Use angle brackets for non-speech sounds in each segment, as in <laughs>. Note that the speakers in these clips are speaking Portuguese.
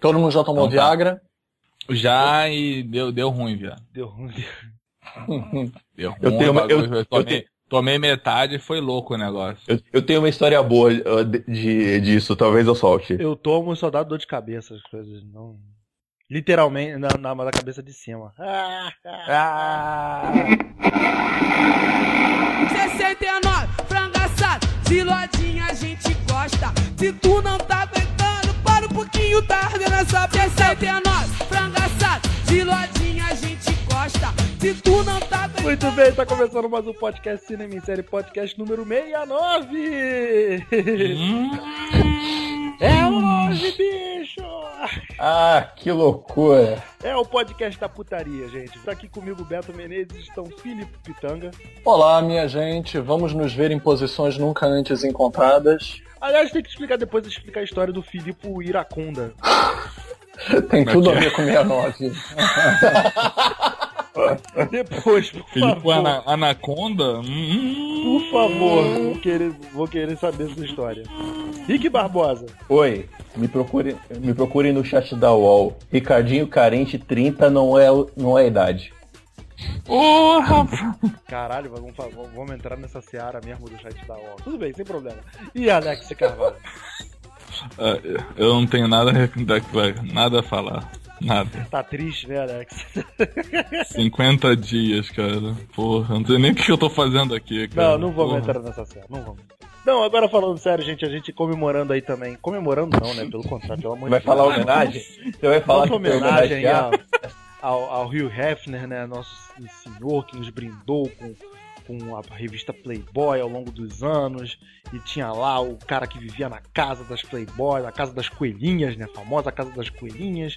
Todo mundo já tomou Então tá. Viagra? Já e deu, deu ruim, viado. Deu ruim. <laughs> Deu ruim. Eu tenho uma- eu- eu tomei, tenho- tomei metade e foi louco o negócio. Eu, eu tenho uma história boa uh, de, de- disso, talvez eu solte. Eu tomo e só dá dor de cabeça, as coisas. Não... Literalmente, na, na, na cabeça de cima. <laughs> Ah, Ah, 69, franga assada, de lodinha a gente gosta. Se tu não tá aguentando, 69, franga assada, de lodinha a gente gosta. Se tu não tá. Muito bem, tá começando mais um podcast Cinema em Série, podcast número 69! É hoje, bicho! ah, que loucura. É o podcast da putaria, gente. Tá aqui comigo Beto Menezes, estão Filipe Pitanga. Olá, minha gente. Vamos nos ver em posições nunca antes encontradas. Aliás, tem que explicar depois explicar a história do Filipe Iraconda. <laughs> Tem Como é tudo que a é? ver com 69. <laughs> Depois, por Filipe favor. Ana- Anaconda? Hum, Por favor, vou querer, vou querer saber essa história. Rick Barbosa. Oi, me procure, me procure no chat da UOL. Ricardinho carente 30 não é, não é idade. Porra! Caralho, vamos, vamos- vamos entrar nessa seara mesmo do chat da UOL. Tudo bem, sem problema. E Alex Carvalho? Ah, Eu não tenho nada, a- nada a falar. Nada. Tá triste, né, Alex? 50 dias, cara. Porra, não sei nem o que eu tô fazendo aqui, cara. Não, não vamos Porra. entrar nessa seara, não vamos. Não, agora falando sério, gente, a gente comemorando aí também. Comemorando não, né? Pelo contrário, pelo amor de Vai Deus. falar homenagem? Você vai falar Nossa homenagem aí homenagear? Ao, ao, Hugh Hefner, né? Nosso senhor que nos brindou com, com a revista Playboy ao longo dos anos. E tinha lá o cara que vivia na casa das Playboy, na casa das coelhinhas, né? A famosa casa das coelhinhas.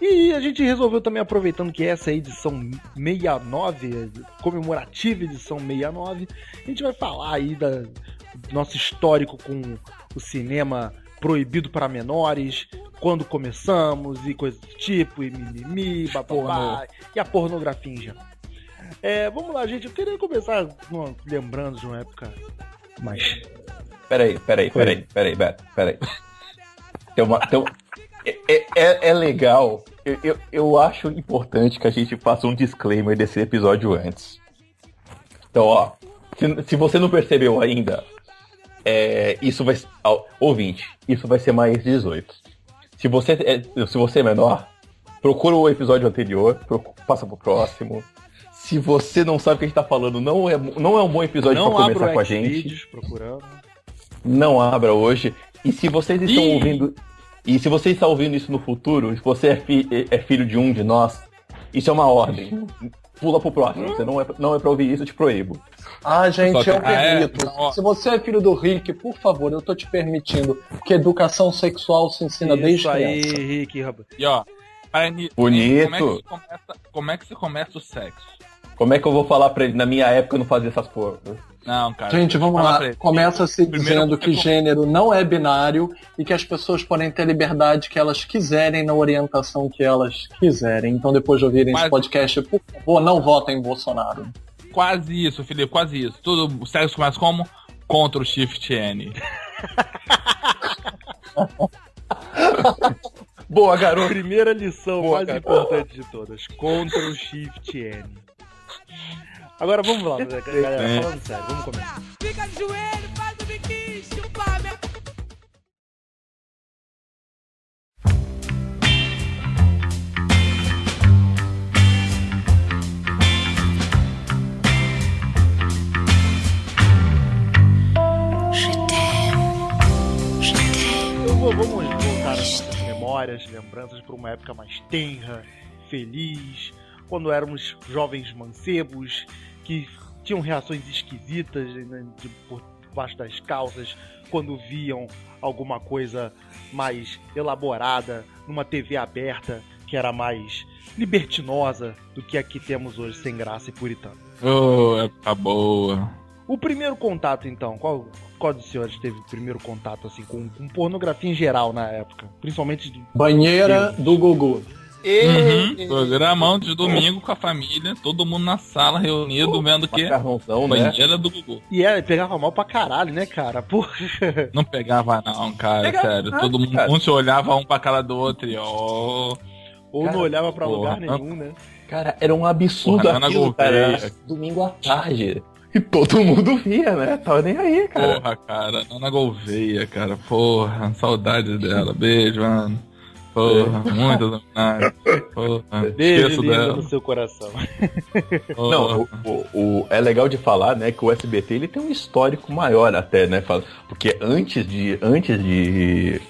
E a gente resolveu também, aproveitando que essa é a edição 69, comemorativa edição 69, a gente vai falar aí da, do nosso histórico com o cinema proibido para menores, quando começamos e coisas do tipo, e mimimi, bababá, e a pornografia em geral. É, vamos lá, gente. Eu queria começar lembrando de uma época mais. Peraí, peraí, peraí, peraí, Beto, peraí. Tem uma, tem é, é- é, é legal, eu, eu, eu acho importante que a gente faça um disclaimer desse episódio antes. Então, ó, se, se você não percebeu ainda, é, isso vai. ó, Ouvinte, isso vai ser mais 18. Se você é, se você é menor, procura o episódio anterior, procu- passa pro próximo. Se você não sabe o que a gente tá falando, não é, não é um bom episódio abro começar com a gente procurando. não abra hoje. E se vocês estão Ih! ouvindo. E se você está ouvindo isso no futuro, se você é, fi- é filho de um de nós, isso é uma ordem. Pula pro próximo. Você não é, não é pra ouvir isso, eu te proíbo. Ah, gente, que- eu Ah, é? permito. Não, ó. Se você é filho do Rick, por favor, eu tô te permitindo. Que educação sexual se ensina desde Isso aí, criança. Rick. rapaz. E ó, Bonito. Como é, que se começa, como é que se começa o sexo? Como é que eu vou falar pra ele? Na minha época eu não fazia essas porra. Não, cara. Gente, vamos lá. pra ele. Começa se Primeiro dizendo que com- gênero não é binário e que as pessoas podem ter liberdade que elas quiserem na orientação que elas quiserem. Então, depois de ouvirem esse Mas- podcast, por favor, não votem em Bolsonaro. Quase isso, Felipe, quase isso. Tudo, o sexo começa como? Ctrl Shift N. <laughs> Boa, garoto! Primeira lição Boa, mais cara. importante de todas: Ctrl Shift N. Agora vamos lá, galera. É. Falando sério, vamos começar. Fica de joelho, faz o biquinho, chupa minha Eu vou, vamos voltar às nossas memórias, lembranças para uma época mais tenra, feliz, quando éramos jovens mancebos que tinham reações esquisitas né, de- por baixo das calças quando viam alguma coisa mais elaborada numa TV aberta que era mais libertinosa do que a que temos hoje, sem graça e puritana. Oh, época boa. O primeiro contato, então, qual, qual dos senhores teve o primeiro contato assim com, com pornografia em geral na época? Principalmente do- Banheira do Gugu. Uhum. Programão de domingo com a família, todo mundo na sala reunido, vendo o quê? Macarrãozão, né? Banheira do Gugu. E é, pegava mal pra caralho, né, cara? Porra. <laughs> Não pegava não, cara, Pegava sério. nada, Todo mundo, cara. um se olhava um pra cara do outro e ó. Ou Cara, não olhava pra porra. lugar nenhum, né? Cara, era um absurdo Porra, Ana aquilo, cara. Domingo à tarde. E todo mundo via, né? Tava nem aí, cara. Porra, cara, Ana Gouveia, cara, porra, saudade dela. Beijo, mano. Porra, muitas homenagens. Porra, Beijo dela. no seu coração. Porra. Não, o, o- o- é legal de falar, né, que o SBT ele tem um histórico maior até, né? fala- Porque antes de, antes de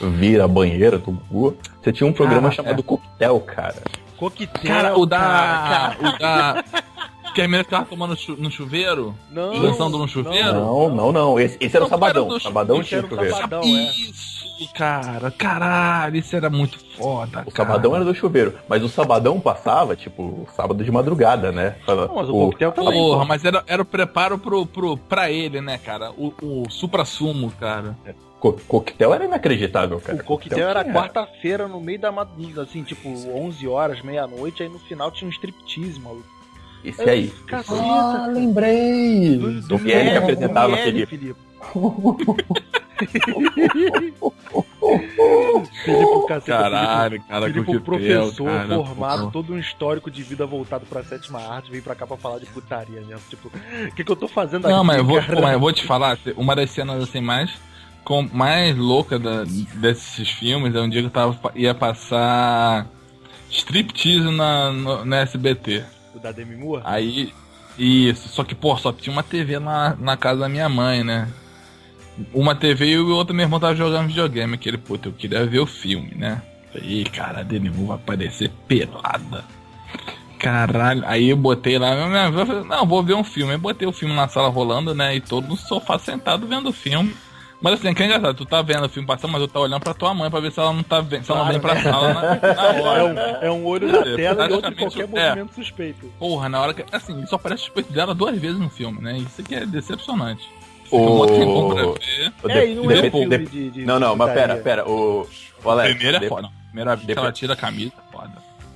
vir a banheira do Gugu, você tinha um programa Ah, chamado Coquetel, cara. Coquetel, Cara, o da. cara, O da. Que a menina ficava tomando chu- no chuveiro? Não, Dançando no chuveiro? Não, não, não. Esse, esse era o Sabadão. era Sabadão tinha era o chuveiro. Sabadão. É. Isso, cara. Caralho, isso era muito foda. O Sabadão era do chuveiro. Mas o Sabadão passava, tipo, sábado de madrugada, né? Fala- Não, mas o Coquetel também. Porra, mas era, era o preparo pro, pro, pra ele, né, cara? O, o supra-sumo, cara. Co coquetel era inacreditável, cara. O coquetel era tinha- quarta-feira no meio da madrugada, assim, tipo, 11 horas, meia-noite, aí no final tinha um striptease, maluco. Esse aí. Caceta. Ah, lembrei! Do, do Miele que apresentava aquele- Felipe. Felipe, caceta, Caralho, cara, Felipe professor cara, formado, todo um histórico de vida voltado pra sétima arte, veio pra cá pra falar de putaria mesmo. Tipo, o que, que eu tô fazendo aqui? Não, mas eu, vou, pô, mas eu vou te falar, uma das cenas assim mais, com, mais louca da, desses filmes é um dia que eu tava, ia passar striptease na, no, na SBT. O da Demi Moore? Aí, isso, só que, pô, só tinha uma TV na, na casa da minha mãe, né? Uma TV e o outro meu irmão tava jogando videogame. Aquele, puta, eu queria ver o filme, né? Falei, cara, a Demi Moore vai aparecer pelada. Caralho, aí eu botei lá, não, vou ver um filme. Aí botei o filme na sala rolando, né? E todo no sofá sentado vendo o filme. Mas assim, que é engraçado, tu tá vendo o filme passando, mas eu tá olhando pra tua mãe pra ver se ela não tá vendo, se ela não vem pra sala na, na É hora. um, é um olho na É, tela e outro em qualquer é. movimento suspeito. Porra, na hora que. Assim, só aparece o suspeito dela duas vezes no filme, né? Isso que é decepcionante. O-. O É, de- e não é um filme de, de Não, não, mas pera, pera. O, o Alex, Primeiro é de- foda. Primeira vez que Depois- ela tira a camisa, é.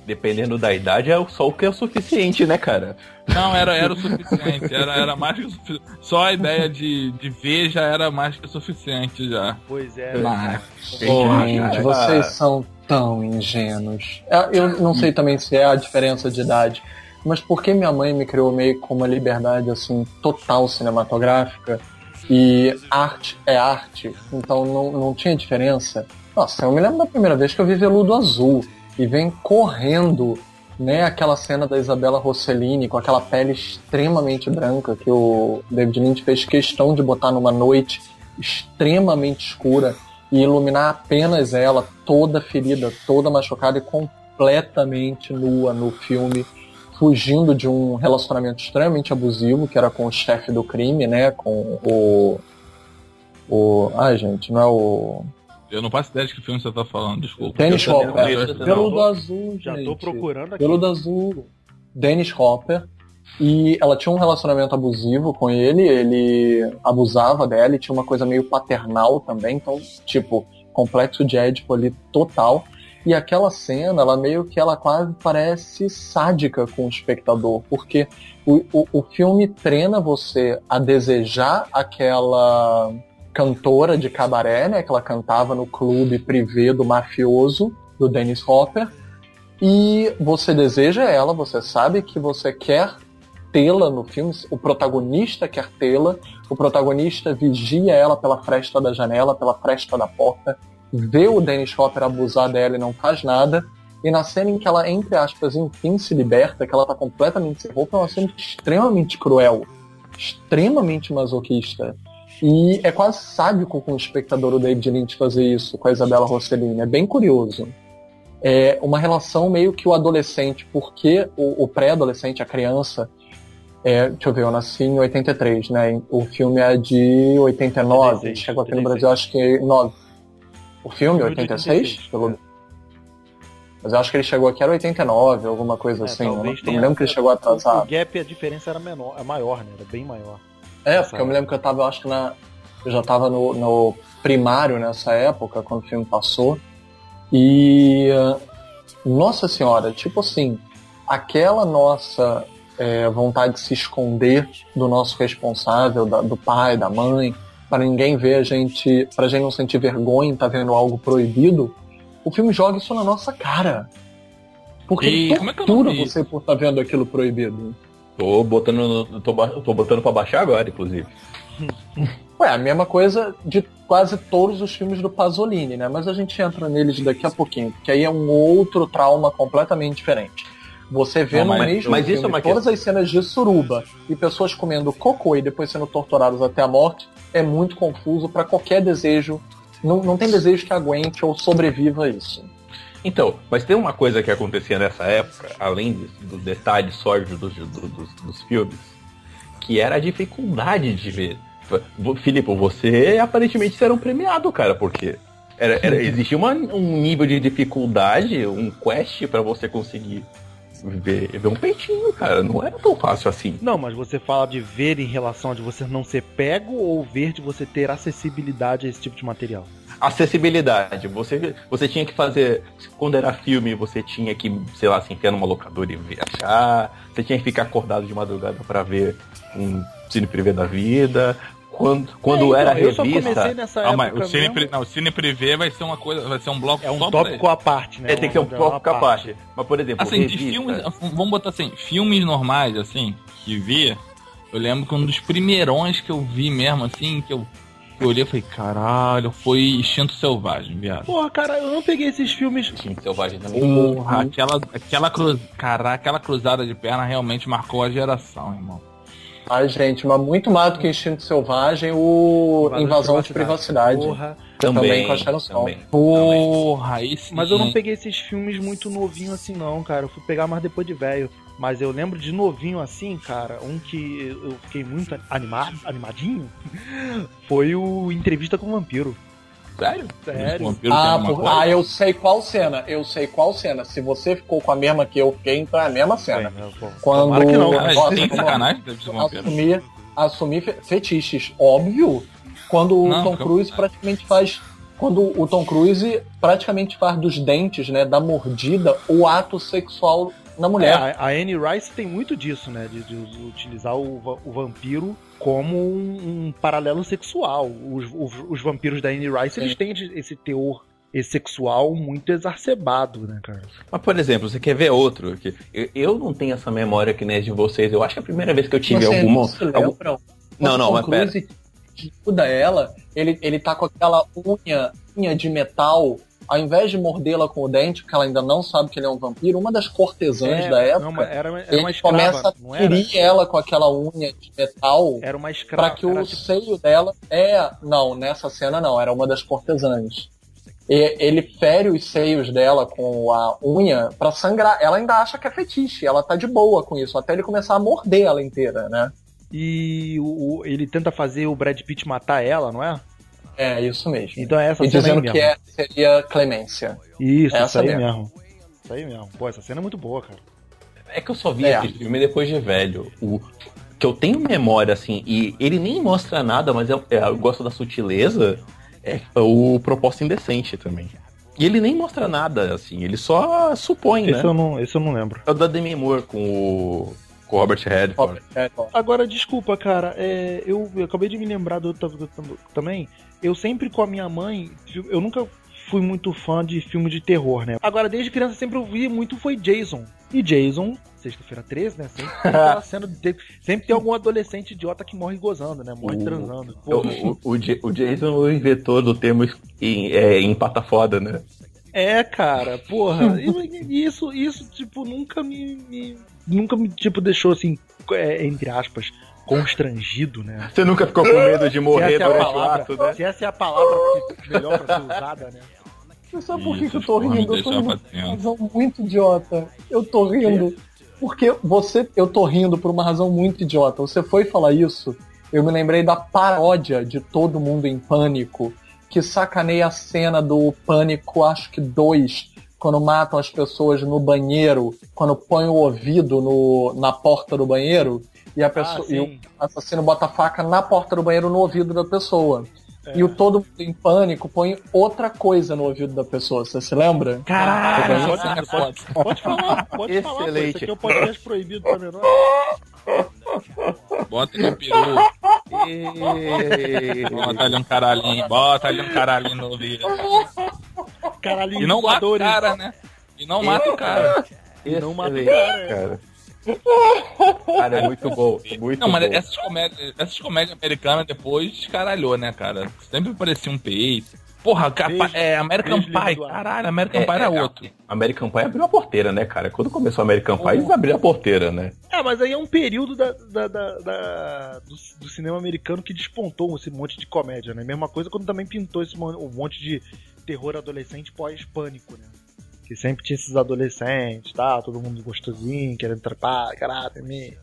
Dependendo da idade, é só o que é o suficiente, né, cara? Não, era, era o suficiente. Era, era mais que o suficiente. Só a ideia de, de ver já era mais que o suficiente já. Pois é. Mas, Porra, Gente, cara. vocês são tão ingênuos. É, Eu não sei também se é a diferença de idade, mas porque minha mãe me criou meio com uma liberdade assim total cinematográfica e arte é arte, então não, não tinha diferença. Nossa, eu me lembro da primeira vez que eu vi Veludo Azul e vem correndo, né, aquela cena da Isabela Rossellini com aquela pele extremamente branca que o David Lynch fez questão de botar numa noite extremamente escura e iluminar apenas ela, toda ferida, toda machucada e completamente nua no filme, fugindo de um relacionamento extremamente abusivo, que era com o chefe do crime, né? Com o. O. Ai, gente, não é o. eu não faço ideia de que filme você tá falando, desculpa. Dennis Hopper. não. Veludo Azul, Já gente. tô procurando aqui. Veludo Azul. Dennis Hopper. E ela tinha um relacionamento abusivo com ele, ele abusava dela e tinha uma coisa meio paternal também, então, tipo, complexo de Édipo ali total. E aquela cena, ela meio que ela quase parece sádica com o espectador, porque o, o, o filme treina você a desejar aquela cantora de cabaré, né, que ela cantava no clube privê do mafioso, do Dennis Hopper, e você deseja ela, você sabe que você quer tê-la no filme, o protagonista quer tê-la, o protagonista vigia ela pela fresta da janela, pela fresta da porta, vê o Dennis Hopper abusar dela e não faz nada, e na cena em que ela, entre aspas, enfim se liberta, que ela tá completamente sem roupa, é uma cena extremamente cruel, extremamente masoquista. E é quase sádico com o espectador o David Lynch fazer isso com a Isabela Rossellini, é bem curioso é uma relação meio que o adolescente, porque o, o pré-adolescente, a criança, é, deixa eu ver, eu nasci em 83, né? O filme é de 89, 86, chegou aqui 86. no Brasil acho que 9. O filme, Filme de 86? 86, Pelo... é. Mas eu acho que ele chegou aqui era 89, alguma coisa É, assim. Eu não, tenha- me lembro que ele chegou O atrasado. gap, a diferença era menor, é maior, né? Era bem maior. É, porque eu me lembro que eu tava, eu acho que na. Eu já tava no, no primário nessa época, quando o filme passou. E. nossa senhora, tipo assim, aquela nossa é, vontade de se esconder do nosso responsável, da, do pai, da mãe, para ninguém ver a gente, para a gente não sentir vergonha em estar tá vendo algo proibido, o filme joga isso na nossa cara. Porque E é tortura vi você por estar vendo aquilo proibido. Tô botando, no- tô, tô botando pra baixar agora, inclusive. <laughs> Ué, a mesma coisa de quase todos os filmes do Pasolini, né? Mas a gente entra neles daqui a pouquinho, porque aí é um outro trauma completamente diferente. Você vê Não, no mas- mesmo mas isso filme é todas as cenas de suruba e pessoas comendo cocô e depois sendo torturadas até a morte, é muito confuso para qualquer desejo. Não, não tem desejo que aguente ou sobreviva a isso. Então, mas tem uma coisa que acontecia nessa época, além dos detalhes sórdidos dos, do- dos, dos filmes, que era a dificuldade de ver. Filipe, você aparentemente era um premiado, cara, porque era, era- <laughs> existia uma- um nível de dificuldade, um quest pra você conseguir ver, ver um peitinho, cara. Não era tão fácil assim. Não, mas você fala de ver em relação a de você não ser pego ou ver de você ter acessibilidade a esse tipo de material? Acessibilidade. Você, você tinha que fazer. Quando era filme, você tinha que, sei lá, se enfiar numa locadora e viajar. Você tinha que ficar acordado de madrugada pra ver um cine privê da vida. Quando, quando É, era então, eu só revista. comecei nessa Ah, mas época o cine, mesmo. não, o cine privê vai ser uma coisa, vai ser um bloco É um tópico à parte, né? É, tem que ser um Uma- pouco uma capaz. Mas, por exemplo, Assim, de revista, filmes, vamos botar assim, filmes normais, assim, que via, eu lembro que um dos primeirões que eu vi mesmo, assim, que eu, que eu olhei e falei, caralho, foi Instinto Selvagem, viado. Porra, cara, eu não peguei esses filmes. Time selvagem também. Porra, aquela, aquela, cruz, cara, aquela cruzada de perna realmente marcou a geração, irmão. Ai, gente, mas muito mais do que Instinto Selvagem, o Invasão de Privacidade. Porra. Também com a Sharon Stone. também. Porra, aí sim. Mas eu não peguei esses filmes muito novinho assim, não, cara. Eu fui pegar mais depois de velho. Mas eu lembro de novinho assim, cara, um que eu fiquei muito animado, animadinho, foi o Entrevista com o Vampiro. Sério? Sério. Ah, por- ah, eu sei qual cena. Eu sei qual cena. Se você ficou com a mesma que eu fiquei, então é a mesma cena. Bem. Quando Tomara que não, Cara, Nossa, tem sacanagem assumir, assumir fe- fetiches, óbvio. Quando o Não, Tom Cruise praticamente faz. Quando o Tom Cruise praticamente faz dos dentes, né, da mordida, o ato sexual na É, mulher. a, a Anne Rice tem muito disso, né? De, de utilizar o, o vampiro como um, um paralelo sexual. Os, os, os vampiros da Anne Rice, eles têm esse teor esse sexual muito exacerbado, né, cara? Mas, por exemplo, você quer ver outro? Que eu, eu não tenho essa memória que nem de vocês. Eu acho que a primeira vez que eu tive Você alguma. não algum- lembra? Não, Quando não, mas Tom Cruise ajuda ela, ele, ele tá com aquela unha, unha de metal, ao invés de mordê-la com o dente, porque ela ainda não sabe que ele é um vampiro, uma das cortesãs É, da época, não, era, era ele uma escrava, começa a ferir ela com aquela unha de metal Era uma escrava. para que o tipo- seio dela é não nessa cena não era uma das cortesãs e ele fere os seios dela com a unha pra sangrar ela ainda acha que é fetiche ela tá de boa com isso até ele começar a morder ela inteira né E o, o- ele tenta fazer o Brad Pitt matar ela, não é? É isso mesmo Então é essa e cena dizendo aí que mesmo. é, seria clemência Isso, essa isso aí mesmo. mesmo. Isso aí mesmo. Pô, essa cena é muito boa, cara. É que eu só vi É. esse filme depois de velho. O que eu tenho memória, assim, e ele nem mostra nada, mas eu, é, eu gosto da sutileza, é o Proposta Indecente também. E ele nem mostra nada, assim, ele só supõe, né? Esse, eu não, esse eu não lembro. É o da Demi Moore com o, com o Robert Redford. É, ó. Agora, desculpa, cara, é, eu, eu acabei de me lembrar do outro do- do- também. Eu sempre com a minha mãe, eu nunca fui muito fã de filme de terror, né? Agora, desde criança, sempre ouvi muito foi Jason. E Jason, sexta-feira 13, né? Sempre tem <laughs> aquela cena de, sempre tem algum adolescente idiota que morre gozando, né? Morre O- transando. O, o, o, Ja- o Jason é o inventor do termo em, é, em pata foda, né? É, cara, porra. isso, isso, tipo, nunca me, me- nunca me, tipo, deixou assim, é, entre aspas, constrangido, né? Você nunca ficou com medo de morrer é durante o palavra, ato, né? se essa é a palavra que- melhor pra ser usada, né? Você sabe por que, que eu tô rindo? Eu tô rindo por uma razão muito idiota. Eu tô rindo. Porque você. Eu tô rindo por uma razão muito idiota. Você foi falar isso, eu me lembrei da paródia de Todo Mundo em Pânico, que sacaneia a cena do Pânico, acho que dois, quando matam as pessoas no banheiro, quando põem o ouvido no, na porta do banheiro, e, a pessoa, Ah, e o assassino bota a faca na porta do banheiro no ouvido da pessoa. e o todo mundo em pânico põe outra coisa no ouvido da pessoa. Você se lembra? Caralho, Pode- pode, pode- falar, pode falar. pô. Excelente. Isso aqui é um podcast proibido pra menor. Bota ali um peru, bota ali um caralhinho, bota ali um caralhinho no ouvido. Caralho, E não mata o cara, né? E não mata o cara. E não mata o cara, é. cara. Cara, é muito bom. Muito Não, mas bom. essas comédias, essas comédias americanas depois descaralhou, né, cara? Sempre parecia um peito. Porra, capa, Beijo- é American Pie. Caralho, American É, Pie era é, outro. American Pie abriu a porteira, né, cara? Quando começou American Pie, eles abriram a porteira, né? É, mas aí é um período da, da- da- da- do, do cinema americano que despontou esse monte de comédia, né? Mesma coisa quando também pintou esse mon- um monte de terror adolescente pós-pânico, né? Que sempre tinha esses adolescentes, tá? Todo mundo gostosinho, querendo trepar, caralho, me.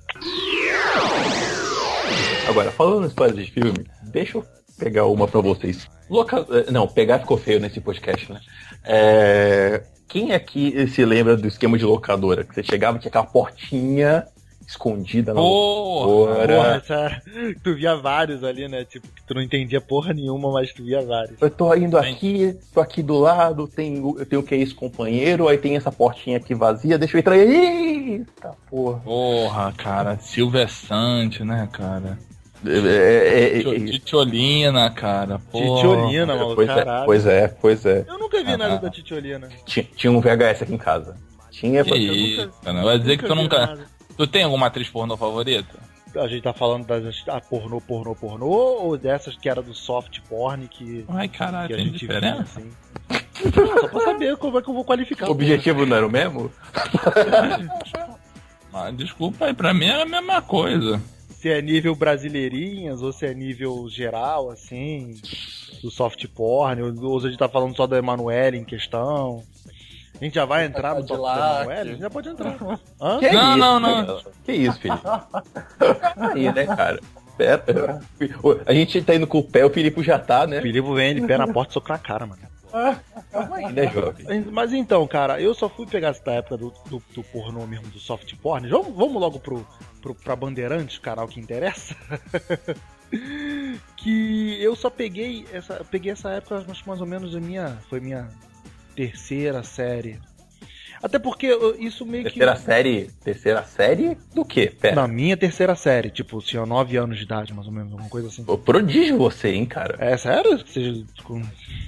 Agora, falando em história de filme, deixa eu pegar uma pra vocês. Loca... eh, Não, pegar ficou feio nesse podcast, né? É... Quem aqui se lembra do esquema de locadora? Que você chegava tinha aquela portinha escondida na Porra! Porra, essa... tu via vários ali, né? Tipo, que tu não entendia porra nenhuma, mas tu via vários. Eu tô indo Sim. aqui, tô aqui do lado, tem, o- eu tenho que esse companheiro, aí tem essa portinha aqui vazia, deixa eu entrar aí. Eita porra. Porra, cara. Silvia Sante, né, cara? É, é, é, Tio- é, Titiolina, cara. Porra. Titiolina, maluco, pois, é, caralho. pois é, pois é. Eu nunca vi Ah, nada ah. da Titiolina. Tinha, tinha um VHS aqui em casa. Tinha. Que pra- isso, cara. Vai dizer que tu nunca. Tu tem alguma atriz pornô favorita? A gente tá falando das ah, pornô, pornô, pornô, ou dessas que era do soft porn que, Ai, caralho, que a tem gente via, diferença? assim. Só pra saber como é que eu vou qualificar. O objetivo não era o mesmo? Mas, <laughs> desculpa aí, pra mim é a mesma coisa. Se é nível brasileirinhas ou se é nível geral, assim, do soft porn, ou, ou se a gente tá falando só da Emanuele em questão. A gente já vai entrar no de top Emanuele? A gente já pode entrar. Hã? Que Não, isso, não, não. cara? Que isso, filho? Aí, né, cara? Pera. A gente tá indo com o pé, o Filipe já tá, O né? Filipe vem, ele pé na porta e soca na cara, mano. Calma aí, né, jovem? Mas então, cara, eu só fui pegar essa época do, do, do pornô mesmo, do soft porn. Vamos, vamos logo pro, pro, pra Bandeirantes, canal que interessa. <laughs> que eu só peguei essa, eu peguei essa época, acho que mais ou menos a minha, foi minha terceira série. Até porque eu- isso meio que Terceira série. Terceira série do quê? Pera. na minha terceira série, tipo, tinha 9 anos de idade, mais ou menos, alguma coisa assim. Ô, Prodígio você, hein, cara? É sério? Com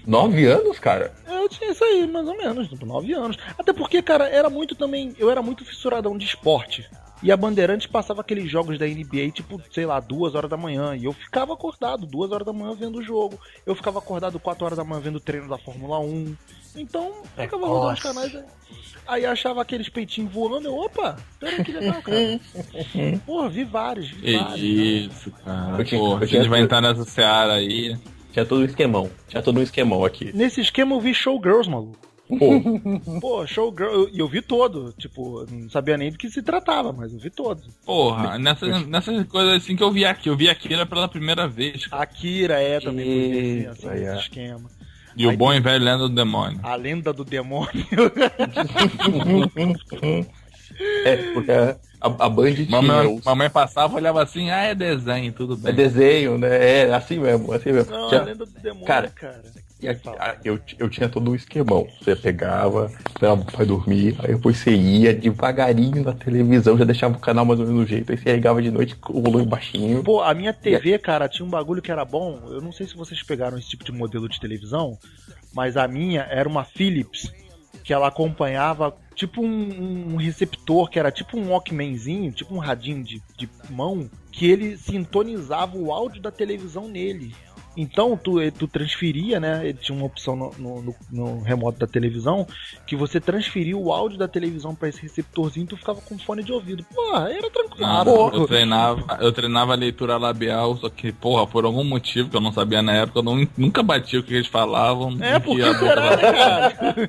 Nove anos, cara? Eu tinha isso aí, mais ou menos, tipo, 9 anos. Até porque, cara, era muito também. Eu era muito fissuradão de esporte. E a Bandeirantes passava aqueles jogos da NBA, tipo, sei lá, duas horas da manhã. E eu ficava acordado, duas horas da manhã vendo o jogo. Eu ficava acordado quatro horas da manhã vendo o treino da Fórmula 1. Então, ficava rodando os canais aí. Aí achava aqueles peitinhos voando, eu, opa, pera que legal, cara. <laughs> Porra, vi vários, vi Que vários. isso, cara. Porra, a gente vai entrar nessa seara aí. Tinha todo um esquemão. Tinha todo um esquemão aqui. Nesse esquema eu vi Showgirls, maluco. Pô, <laughs> Pô, Showgirl, eu- e eu, vi todo. Tipo, eu não sabia nem do que se tratava, mas eu vi todo. Porra, nessas, nessas coisas assim que eu vi aqui. Eu vi Akira pela primeira vez. Akira é também Eita, assim, é. esse esquema. E Aí o bom e velho lenda do demônio. A lenda do demônio. <laughs> é, porque a, a Band tinha Mamãe, os- mamãe passava, olhava assim, ah, é desenho, tudo É bem. desenho, né? É assim mesmo, assim mesmo. Não, Tinha- a lenda do demônio, Cara, cara. E aqui- eu, eu tinha todo um esquemão. Você pegava, esperava o pai dormir, aí depois você ia devagarinho na televisão, já deixava o canal mais ou menos do jeito, aí você ligava de noite com o volume baixinho. Pô, a minha TV, cara, tinha um bagulho que era bom. Eu não sei se vocês pegaram esse tipo de modelo de televisão, mas a minha era uma Philips, que ela acompanhava tipo um, um receptor, que era tipo um Walkmanzinho, tipo um radinho de, de mão, que ele sintonizava o áudio da televisão nele. Então tu, eh, tu transferia, né? Ele tinha uma opção no, no- no- remoto da televisão que você transferia o áudio da televisão pra esse receptorzinho e tu ficava com fone de ouvido. Porra, era tranquilo. Pô, eu treinava, eu treinava a leitura labial, só que, porra, por algum motivo que eu não sabia na época, eu não- nunca batia o que eles falavam. É, não por que que a boca será, cara? <laughs>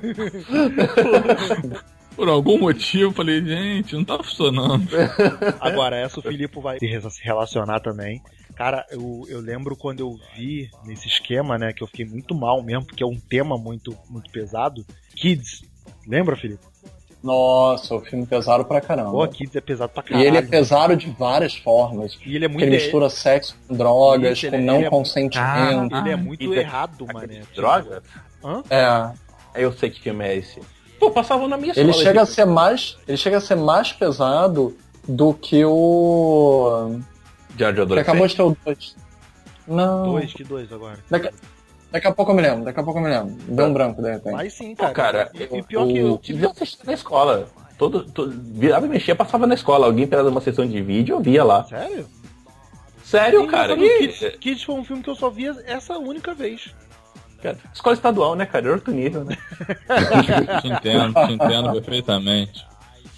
Por algum motivo, eu falei, gente, não tá funcionando. Agora, essa o Filipe vai se relacionar também. Cara, eu, eu lembro quando eu vi nesse esquema, né, que eu fiquei muito mal mesmo, porque é um tema muito, muito pesado. Kids. Lembra, Felipe? Nossa, o filme pesado pra caramba. Pô, Kids é pesado pra e caralho. ele é pesado de várias formas. E ele é muito. ele mistura sexo com drogas, Isso, com ele é- não é- consentimento. Ele é Ah, muito Kids é- errado, mané. Droga? É. Eu sei que filme é esse. Pô, passava na minha Ele escola. chega a ser mais. Ele chega a ser mais pesado do que o. Diário de Que acabou de ter o 2. Não. Dois, que dois agora. Daqui, daqui a pouco eu me lembro, daqui a pouco eu me lembro. Deu um branco de repente. Mas sim, Pô, cara. cara, e, e pior que o eu Kids eu assisti na escola. Todo, todo, virava e mexia, passava na escola. Alguém pegava uma sessão de vídeo, eu via lá. Sério? Sério, Engraçado, cara? E- Kids, Kids foi um filme que eu só via essa única vez. cara, Escola estadual, né, cara? É outro nível, né? <laughs> Te entendo, te entendo perfeitamente.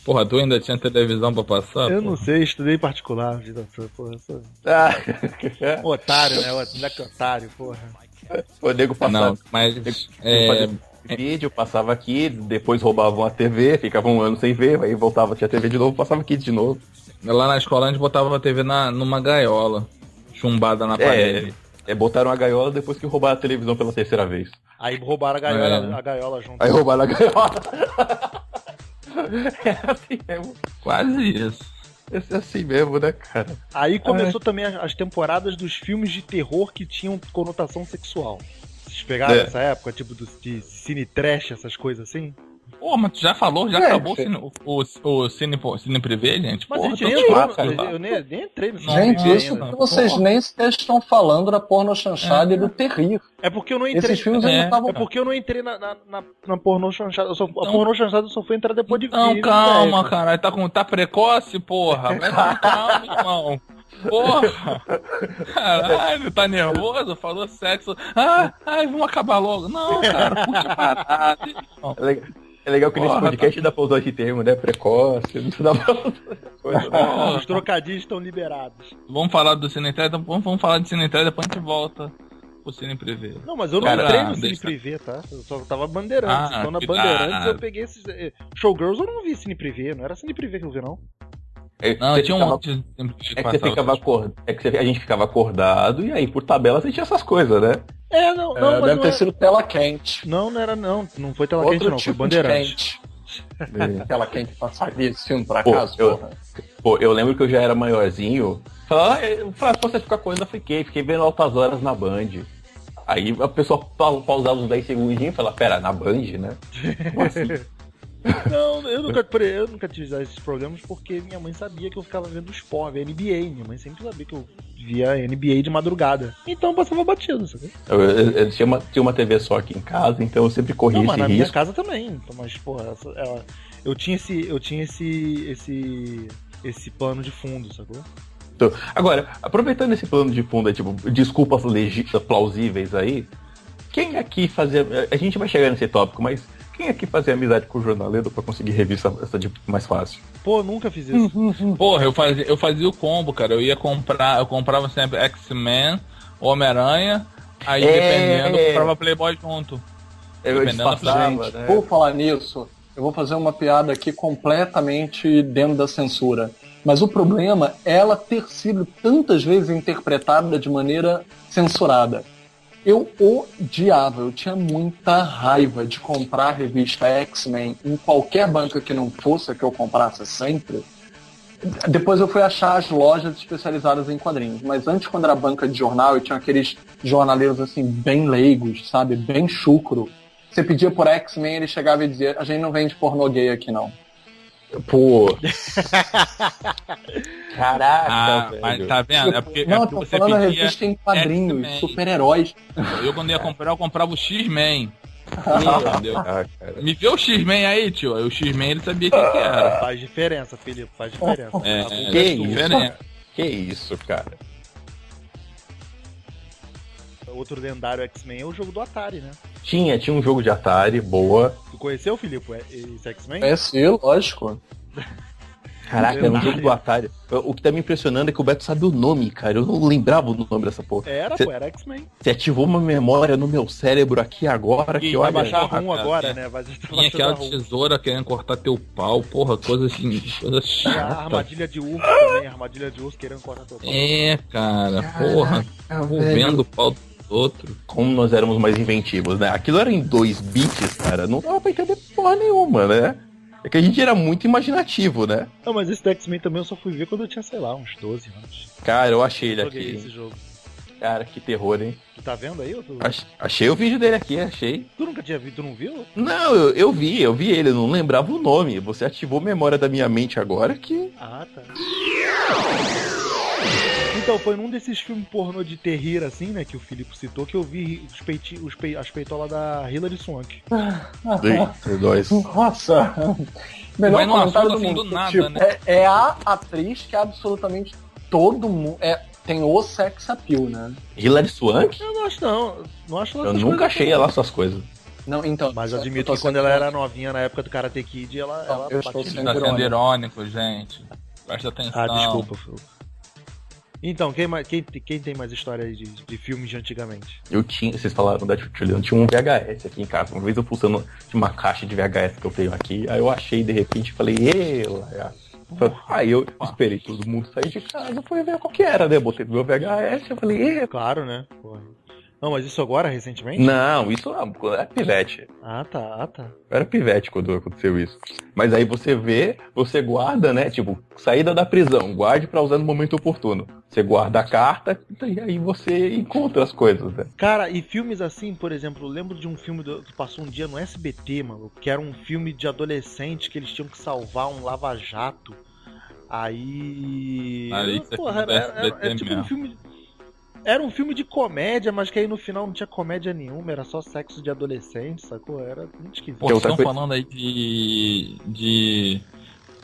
Porra, tu ainda tinha televisão pra passar? eu pô? não sei, estudei particular, vida toda, porra. Sou... Ah, <laughs> Otário, né? Moleque otário, porra. o nego passava Não, mas. É, vídeo, passava aqui, depois roubavam a TV, ficava um ano sem ver, aí voltava, tinha TV de novo, passava aqui de novo. lá na escola a gente botava a TV na, numa gaiola, chumbada na É, parede. é, botaram a gaiola depois que roubaram a televisão pela terceira vez. Aí roubaram a gaiola, É. a gaiola junto. Aí roubaram a gaiola. <laughs> é assim mesmo. Quase isso. É assim mesmo, né, cara? Aí começou também as, as temporadas dos filmes de terror que tinham conotação sexual. Vocês pegaram É. essa época, tipo do, de cine trash, essas coisas assim? Pô, mas tu já falou, já É, acabou cine, o, o, o cine, cine gente? Mas Porra, a gente entrou, falando, eu, cara. eu nem, nem entrei no Não, Gente, privê isso ainda. que vocês Porra. nem estão falando da porno chanchada e do terrir. É porque eu não entrei. Esses filmes ainda É. estavam. É porque eu não entrei na, na, na, na pornô chanchada. Eu só, a Então- pornô chanchada eu só foi entrar depois de Não, calma, velho. caralho. Tá, com, tá precoce, porra. Com <laughs> calma, irmão. Porra! Caralho, tá nervoso? Falou sexo. Ah, ai, vamos acabar logo. Não, cara, curte a parada. É legal, que nesse Porra, podcast dá pra usar esse termo, né? Precoce, não dá pra coisa, né? Os trocadilhos estão liberados. Vamos falar do Cine então vamos, vamos falar de Cine depois a gente volta pro Cine Privê. Não, mas eu não Cara, entrei no cine deixa- tá? Eu só tava bandeirantes. Ah, então na bandeirantes eu peguei esses. eh, Showgirls eu não vi cine privê, não era cine privê que eu vi, não. É, Não, tinha um ficava- monte de É que você ficava é que você- a gente ficava acordado e aí por tabela você tinha essas coisas, né? É, não, É, não, mas deve não, ter é- sido tela quente. não, não era não. Não foi tela Outro quente, não, tipo foi de bandeirantes. quente. Tela quente passaria esse filme por Pô, acaso, eu- porra. Pô, eu lembro que eu já era maiorzinho. Falava, ah, eu falava, "Pô, você ficar acordando, eu fiquei, fiquei vendo altas horas na Band. Aí a pessoa pa- pausava uns 10 segundinhos e falava, pera, na Band, né? Como assim? <laughs> Não, eu nunca, eu nunca tive esses programas porque minha mãe sabia que eu ficava vendo esporte, vendo NBA. Minha mãe sempre sabia que eu via NBA de madrugada. Então eu passava batido, sabe? Eu, eu- eu tinha, uma, tinha uma TV só aqui em casa, então eu sempre corria Não, mas esse na minha casa também. Então, mas, porra, essa- ela- eu tinha esse. Eu tinha esse. esse. esse plano de fundo, sacou? Agora, aproveitando esse plano de fundo, é, tipo, desculpas legi- plausíveis aí, quem aqui fazia. A gente vai chegar nesse tópico, mas quem aqui fazia amizade com o jornaleiro pra conseguir revista essa de mais fácil? Pô, nunca fiz isso. <laughs> Porra, eu fazia, eu fazia o combo, cara. Eu ia comprar, eu comprava sempre X-Men, Homem-Aranha, aí É. dependendo, eu comprava Playboy junto. Eu Dependendo da disfarçava, Gente, né? por falar nisso, eu vou fazer uma piada aqui completamente dentro da censura. Mas o problema é ela ter sido tantas vezes interpretada de maneira censurada. Eu odiava, eu tinha muita raiva de comprar a revista X-Men em qualquer banca que não fosse que eu comprasse sempre. Depois eu fui achar as lojas especializadas em quadrinhos. Mas antes, quando era banca de jornal, eu tinha aqueles jornaleiros assim, bem leigos, sabe? Bem chucro. Você pedia por X-Men, ele chegava e dizia, a gente não vende pornô gay aqui não. Pô. <laughs> Caraca, Ah, velho. mas tá vendo? É porque, não, é eu porque tô você falando revista em quadrinhos, super-heróis. Eu quando ia comprar, eu comprava o X-Men. Entendeu? Ah. Me vê o X-Men aí, tio. O X-Men ele sabia quem que era. Faz diferença, Felipe, faz diferença. É, <laughs> é, é isso? diferente. Que isso, cara. Outro lendário X-Men é o jogo do Atari, né? Tinha, tinha um jogo de Atari, boa. Tu conheceu, Filipe, esse X-Men? É sim, lógico. Caraca, era um Lendário. jogo do Atari. O que tá me impressionando é que o Beto sabe o nome, cara. Eu não lembrava o nome dessa porra. Era, Cê- pô, era X-Men. Você ativou uma memória no meu cérebro aqui agora que Vai olha. baixar rum cara, agora, é. né? Vai Tinha aquela tesoura querendo cortar teu pau, porra, coisa assim, coisa Tinha a chata. armadilha de urso também, a armadilha de urso querendo cortar teu pau. É, cara, porra, vendo o pau dos outros. Como nós éramos mais inventivos, né? Aquilo era em 2 bits, cara. Não dava pra entender porra nenhuma, né? É que a gente era muito imaginativo, né? Não, mas esse do X-Men também eu só fui ver quando eu tinha, sei lá, uns 12 anos. Cara, eu achei ele Joguei aqui. esse jogo. Cara, que terror, hein? Tu tá vendo aí? Tu, Ach- Achei o vídeo dele aqui, achei. tu nunca tinha visto, tu não viu? Não, eu, eu vi, eu vi ele, eu não lembrava o nome. Você ativou a memória da minha mente agora que. Ah, tá. Então, foi num desses filmes pornô de terrir, assim, né, que o Filipe citou, que eu vi os peiti, os pei, as peitolas da Hilary Swank. Eita, dois. Nossa. Melhor num comentário assunto do assim mundo. do nada, tipo, né? é, é a atriz que absolutamente todo mundo. É, tem o sex appeal, né? Hilary Swank? Eu não acho, não. Não acho Eu nunca coisas, achei não. ela essas coisas. Não, então. Mas admito que quando ela era novinha, na época do Karate Kid, ela, ela eu estou sendo Tá irônico. irônico, gente. Presta atenção. Ah, desculpa, Phil. Então, quem, quem, quem tem mais história aí de, de filmes de antigamente? Eu tinha, vocês falaram da Tchutchulina, eu tinha um VHS aqui em casa. Uma vez eu pulsando de uma caixa de VHS que eu tenho aqui, aí eu achei de repente falei, ela. Aí eu esperei todo mundo sair de casa, fui ver qual que era, né? Botei meu VHS, eu falei, "Ê". Claro, né? Porra. Não, mas isso agora, recentemente? não, isso era pivete. Ah, tá, ah, tá. Era pivete quando aconteceu isso. Mas aí você vê, você guarda, né? Tipo, saída da prisão, guarde pra usar no momento oportuno. Você guarda a carta e aí você encontra as coisas, né? Cara, e filmes assim, por exemplo, eu lembro de um filme do- que passou um dia no SBT, mano, que era um filme de adolescente que eles tinham que salvar um lava-jato. Aí. Ah, isso é Porra, era, era- era SBT tipo um filme. Era um filme de comédia, mas que aí no final não tinha comédia nenhuma, era só sexo de adolescente, sacou? Era muito esquisito. Pô, vocês estão coisa- falando aí de. de.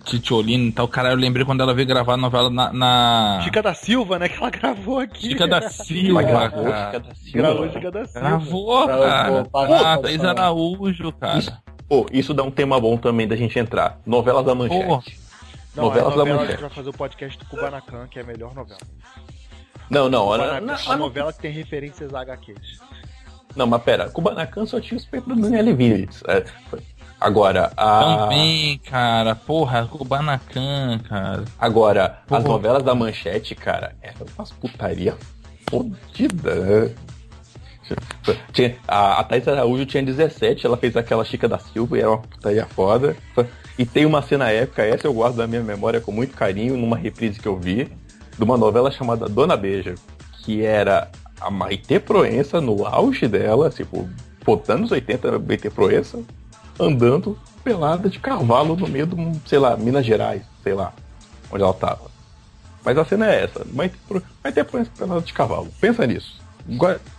Titiolina e tal. Cara, eu lembrei quando ela veio gravar a novela na. na... Chica da Silva, né? Que ela gravou aqui. Chica da <laughs> Silva, gravou, cara. Chica da Silva. Gravou Chica da Silva. Gravou, Gravou, cara. pô, Ah, Thaís. Araújo, cara. Isso. Pô, isso dá um tema bom também da gente entrar. Novelas da Manchete. Pô. Não, Novelas a da novela a gente Manchete. vai fazer o podcast do Kubanacan, que é a melhor novela. Não, não, olha. Kubanacan, Não, a novela que tem referências a HQs. não, mas pera, Kubanacan só tinha os peitos do Daniel Vinitz. É, agora, a. Também, cara. Porra, Kubanacan, cara. Agora, as Porra. novelas da Manchete, cara, eram umas putaria fodida. né? Tinha, a, a Thais Araújo tinha 17, ela fez aquela Chica da Silva e era uma putaria foda. E tem uma cena épica, essa eu guardo da minha memória com muito carinho, numa reprise que eu vi, de uma novela chamada Dona Beija, que era a Maite Proença no auge dela, tipo, botando os 80 Maite Proença, andando pelada de cavalo no meio do, sei lá, Minas Gerais, sei lá, onde ela tava. Mas a cena é essa, Maite, Pro- Maite Proença pelada de cavalo. Pensa nisso.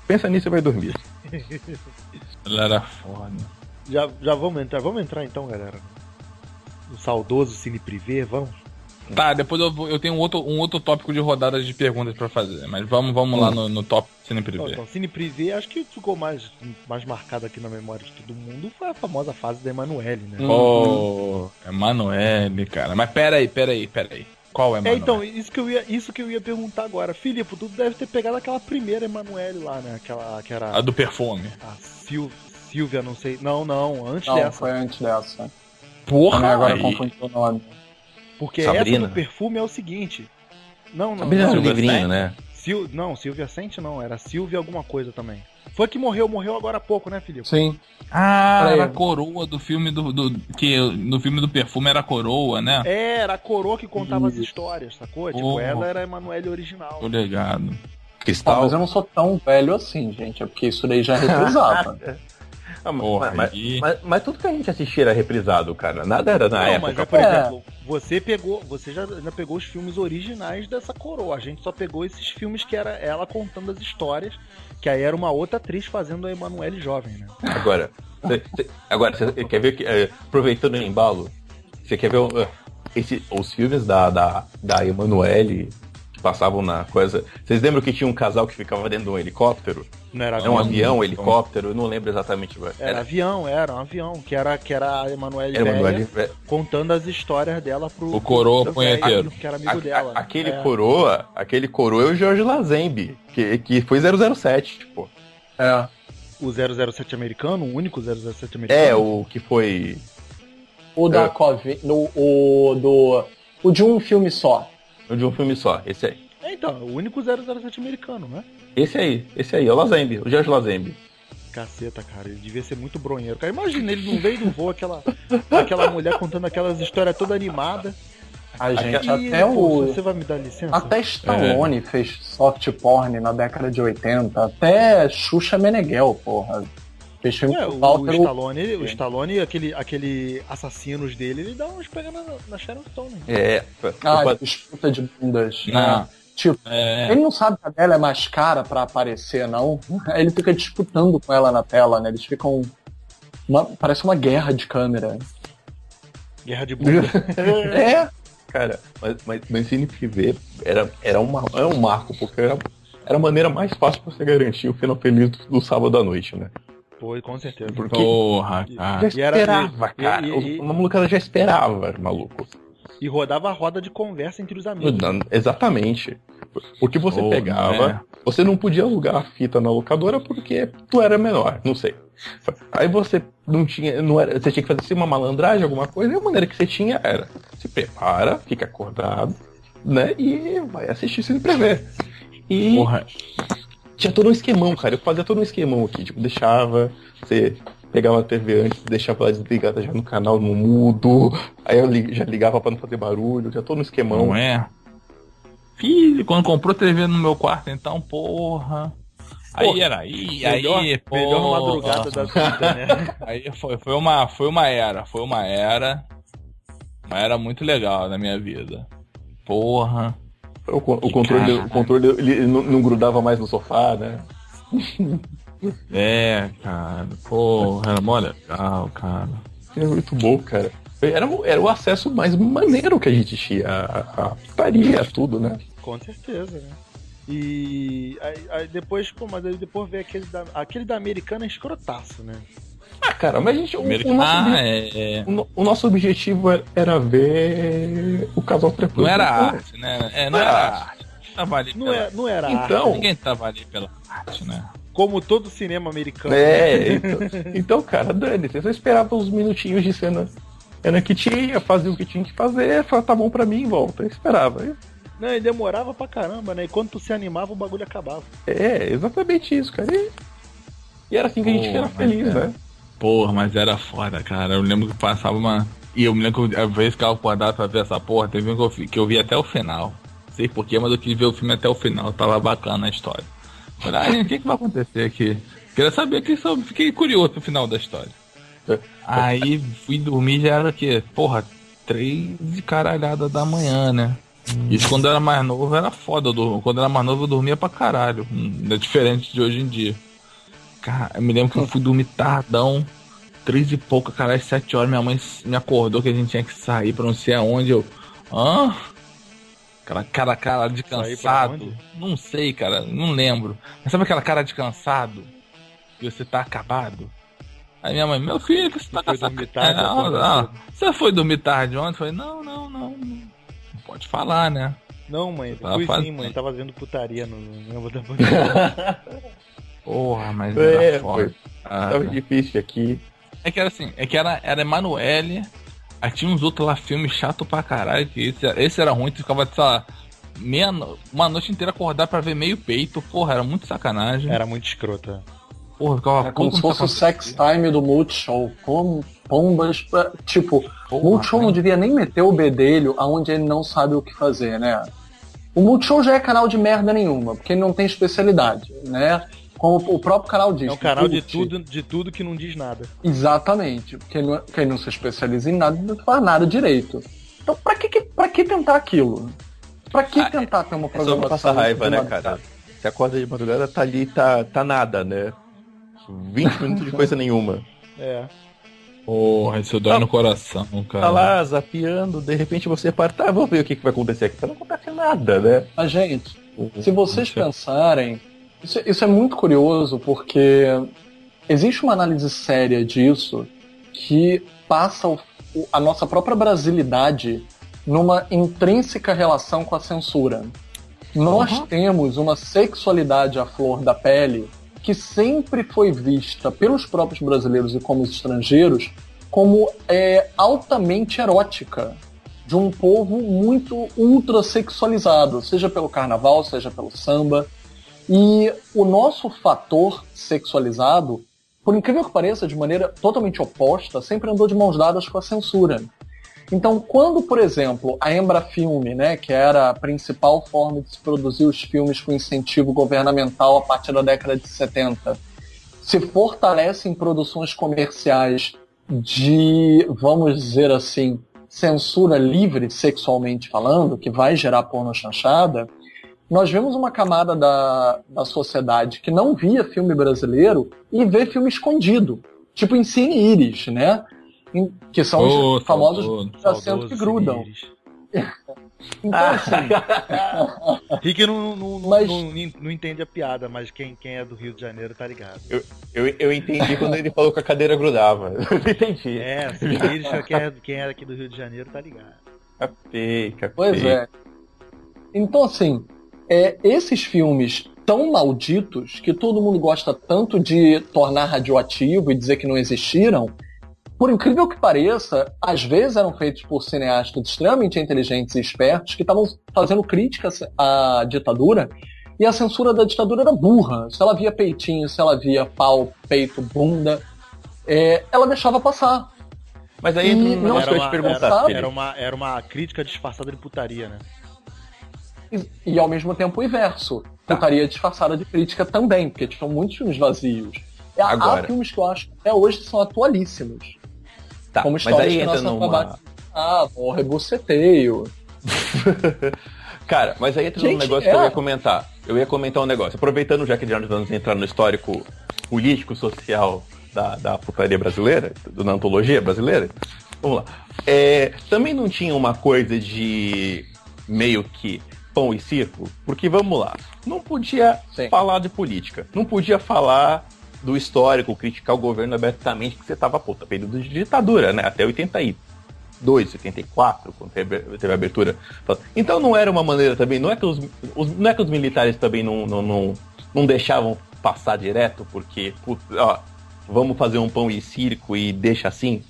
Pensa nisso e vai dormir. <laughs> Ela era foda. Já, já vamos entrar, vamos entrar então, galera. O saudoso Cine Privé, vamos? Tá, depois eu, vou- eu tenho um outro, um outro tópico de rodadas de perguntas pra fazer. Mas vamos, vamos lá no, no top Cine Então, Privé. então, Cine Privé, acho que ficou mais, mais marcado aqui na memória de todo mundo foi a famosa fase da Emanuele, né? Ô, Emanuele, cara. Mas pera aí, pera aí, pera aí. Qual é, É, Emanuele? então, isso que, eu ia, isso que eu ia perguntar agora. Filipe, tu deve ter pegado aquela primeira Emanuele lá, né? Aquela que era A do perfume. a Sil, Silvia, não sei. Não, não, antes Não, dessa. foi antes dessa. Porra, agora aí. confundi o nome. Porque Sabrina. essa do perfume é o seguinte. Não, não, Sabrina não. era um Silvia livrinho, né? Sil... Não, Silvia Sente não, era Silvia alguma coisa também. Foi que morreu, morreu agora há pouco, né, Filipe? Sim. Ah, era a coroa do filme do, do. Que no filme do perfume era a coroa, né? É, era a coroa que contava as histórias, sacou? Tipo, Oh. ela era a Emanuele original. Tô ligado. Ah, Cristal. mas eu não sou tão velho assim, gente. É porque isso daí já é reprisava. <laughs> Ah, mas, Porra, mas- aí. mas- mas tudo que a gente assistia era reprisado, cara. Nada era na não, época. mas por É. exemplo, você pegou, você já, já pegou os filmes originais dessa coroa. A gente só pegou esses filmes que era ela contando as histórias, que aí era uma outra atriz fazendo a Emanuele jovem, né? Agora, cê- cê- agora você quer ver que, é, aproveitando o embalo, você quer ver uh, esse- os filmes da, da, da Emanuele passavam na coisa. Vocês lembram que tinha um casal que ficava dentro de um helicóptero? Não era É um avião, avião, um helicóptero, eu não lembro exatamente agora. Era avião, era um avião, que era, que era a Emanuele era velha contando as histórias dela pro. O coroa pro punheteiro. velho, Que era a- amigo dela. a- aquele É. coroa, aquele coroa é o Jorge Lazembe, que, que foi 007, tipo. É. O 007 americano, o único 007 americano. É, o que foi. O da É. Covid. No, o do. O de um filme só. De um filme só, esse aí. É, então, o único 007 americano, né? Esse aí, esse aí, é o Lazembe, o Jorge Lazembe. Caceta, cara. Ele devia ser muito bronheiro. Cara, imagina ele no meio do voo, aquela, aquela mulher contando aquelas histórias toda animada. A gente, E, até pô, o. Você vai me dar licença? Até Stallone fez soft porn na década de 80. Até Xuxa Meneghel, porra. Fez filme É, com o, Walter Stallone, o Stallone, aquele, aquele assassinos dele, ele dá uns pega na, na Sharon Stone. É. Ah, opa, disputa de bundas. Não. né? Tipo, É, ele não sabe que a dela é mais cara pra aparecer, não. <laughs> Ele fica disputando com ela na tela, né? Eles ficam. uma- parece uma guerra de câmera. Guerra de bunda. <laughs> É, Cara, mas, mas, mas CNPV era, era, uma, era um marco, porque era, era a maneira mais fácil pra você garantir o final feliz do, do sábado à noite, né? Foi, com certeza. Porque porra, E- cara. já e era- esperava, e- cara. e- e- Uma malucada já esperava, maluco. E rodava a roda de conversa entre os amigos. Não, Exatamente. Porque você Pô, pegava, né? você não podia alugar a fita na locadora porque tu era menor, não sei. Aí você não tinha, não era, você tinha que fazer assim, uma malandragem, alguma coisa, e a maneira que você tinha era se prepara, fica acordado, né? E vai assistir sem prever. E Porra, tinha todo um esquemão, cara. Eu fazia todo um esquemão aqui, tipo, deixava, você pegava a TV antes, deixava ela desligada já no canal no mudo, aí eu li- já ligava pra não fazer barulho, já todo um esquemão. não é? Filho, quando comprou TV no meu quarto, então, porra. Aí Porra, era aí, melhor, aí, porra. melhor madrugada da vida, né? <laughs> Aí foi, foi, uma, foi uma era, foi uma era. Uma era muito legal na minha vida. Porra. O, co- o Que controle, o controle ele não, não grudava mais no sofá, né? <laughs> É, cara. Porra, era mó legal, cara. É muito bom, cara. Era, o- era o acesso mais maneiro que a gente tinha a, a putaria, tudo, né? Com certeza, né? E aí, aí depois, pô, mas aí depois veio aquele da, aquele da americana é escrotaço, né? Ah, cara, mas a gente. O, o nosso, Ah, é, é. o o nosso objetivo era- era ver o casal trepando. Não era arte, né? É, não Não era era arte. Tava ali Não, pela... é, não era Então- arte, Ninguém tava ali pela arte, né? como todo cinema americano. É, então, então, cara, dane-se. Eu esperava uns minutinhos de cena. Cena que tinha, fazia o que tinha que fazer, falava, tá bom pra mim, volta. Eu esperava. Eu- Não, e demorava pra caramba, né? E quando tu se animava, o bagulho acabava. É, exatamente isso, cara. E, e era assim que a gente Pô, era feliz, é. né? Porra, mas era foda, cara. Eu lembro que passava uma. E eu me lembro que a vez que eu acordava pra ver essa porra, teve um que eu, vi- que eu vi até o final. Não sei porquê, mas eu quis ver o filme até o final. Tava bacana a história. Falei, ah, o que, que vai acontecer aqui? Queria saber que só fiquei curioso pro final da história. Aí fui dormir já era o quê? Porra, três de caralhada da manhã, né? Isso quando eu era mais novo era foda. eu Quando eu era mais novo eu dormia pra caralho. Hum, É diferente de hoje em dia. Cara, eu me lembro que eu fui dormir tardão. Três e pouca, caralho, sete horas. Minha mãe me acordou que a gente tinha que sair pra não sei aonde. Eu. Hã? Aquela cara, cara de cansado. Não sei, cara, não lembro. Mas sabe aquela cara de cansado? Que você tá acabado? Aí minha mãe, meu filho, você tá cansado. dormir tarde, É, não, não. Você foi dormir tarde ontem? Eu falei, não, não, não. Não pode falar, né? Não, mãe, Tava fui sim, fazendo. mãe. Tava vendo putaria no, no da bandeira. Porra, mas É, era foda. foi. Ah, Tava difícil aqui. É que era assim, é que era, era Emanuele, aí tinha uns outros lá, filmes chato pra caralho, que esse, esse era ruim, tu ficava, sei lá, meia, no- uma noite inteira acordar pra ver meio peito, porra, era muito sacanagem. Era muito escrota. Porra, ficava É como se com fosse o sex time do Multishow. Como pombas. pra- Tipo, o porra, Multishow não devia nem meter o bedelho aonde ele não sabe o que fazer, né? O Multishow já é canal de merda nenhuma, porque ele não tem especialidade, né? Como o próprio canal diz. É um canal de tudo, de tudo que não diz nada. Exatamente. Porque não, quem não se especializa em nada não faz nada direito. Então, pra que, que- pra que tentar aquilo? Pra que Ah, tentar ter uma É só programação? passar raiva, de né, madrugada? cara? Você acorda de madrugada, tá ali, tá, tá nada, né? 20 <laughs> minutos de coisa nenhuma. É. Porra, isso dói no coração, cara. Tá lá, zapeando, de repente você para, tá, vamos ver o que, que vai acontecer aqui. Tá, não acontece nada, né? Mas, gente, Se vocês pensarem, isso, isso é muito curioso porque existe uma análise séria disso que passa o- a nossa própria brasilidade numa intrínseca relação com a censura. Nós temos uma sexualidade à flor da pele que sempre foi vista pelos próprios brasileiros e como os estrangeiros como é, altamente erótica de um povo muito ultra sexualizado, seja pelo carnaval, seja pelo samba. E o nosso fator sexualizado por incrível que pareça, de maneira totalmente oposta, sempre andou de mãos dadas com a censura. Então, quando, por exemplo, a Embrafilme, né, que era a principal forma de se produzir os filmes com incentivo governamental a partir da década de 70, se fortalece em produções comerciais de, vamos dizer assim, censura livre sexualmente falando, que vai gerar porno chanchada, nós vemos uma camada da, da sociedade que não via filme brasileiro e vê filme escondido. Tipo em Cine Iris, né? Em, que são Oh, os famosos assentos que grudam. <laughs> Então, assim, <laughs> Rick não, não, Mas- não, não entende a piada, mas quem, quem é do Rio de Janeiro tá ligado. Eu, eu entendi quando ele falou que a cadeira grudava. <laughs> Eu entendi. É, se eles, quem, é, quem é aqui do Rio de Janeiro tá ligado. Capei, capei. Pois é. Então, assim, é, esses filmes tão malditos que todo mundo gosta tanto de tornar radioativo e dizer que não existiram, por incrível que pareça, às vezes eram feitos por cineastas extremamente inteligentes e espertos que estavam fazendo críticas à ditadura e a censura da ditadura era burra. Se ela via peitinho, se ela via pau, peito, bunda, é, ela deixava passar. Mas aí E não- te uma, era, era uma, era uma crítica disfarçada de putaria, né? E, e ao mesmo tempo o inverso. Putaria disfarçada de crítica também, porque tinham muitos filmes vazios. Há- Agora. Há filmes que eu acho que até hoje são atualíssimos. Tá, como mas aí que entra numa... Ah, o rebuceteio. <laughs> Cara, mas aí entra num Gente, negócio que é. eu ia comentar. Eu ia comentar um negócio. Aproveitando já que já vamos entrar no histórico político, social da, da putaria brasileira, da antologia brasileira. Vamos lá. É, também não tinha uma coisa de meio que pão e circo? Porque vamos lá. Não podia Sim. falar de política. Não podia falar do histórico, criticar o governo abertamente, que você tava, puta, período de ditadura, né? Até 82, 84, quando teve a abertura. Então não era uma maneira também, não é que os, os- não é que os militares também não, não, não, não deixavam passar direto, porque, putz, ó, vamos fazer um pão e circo e deixa assim?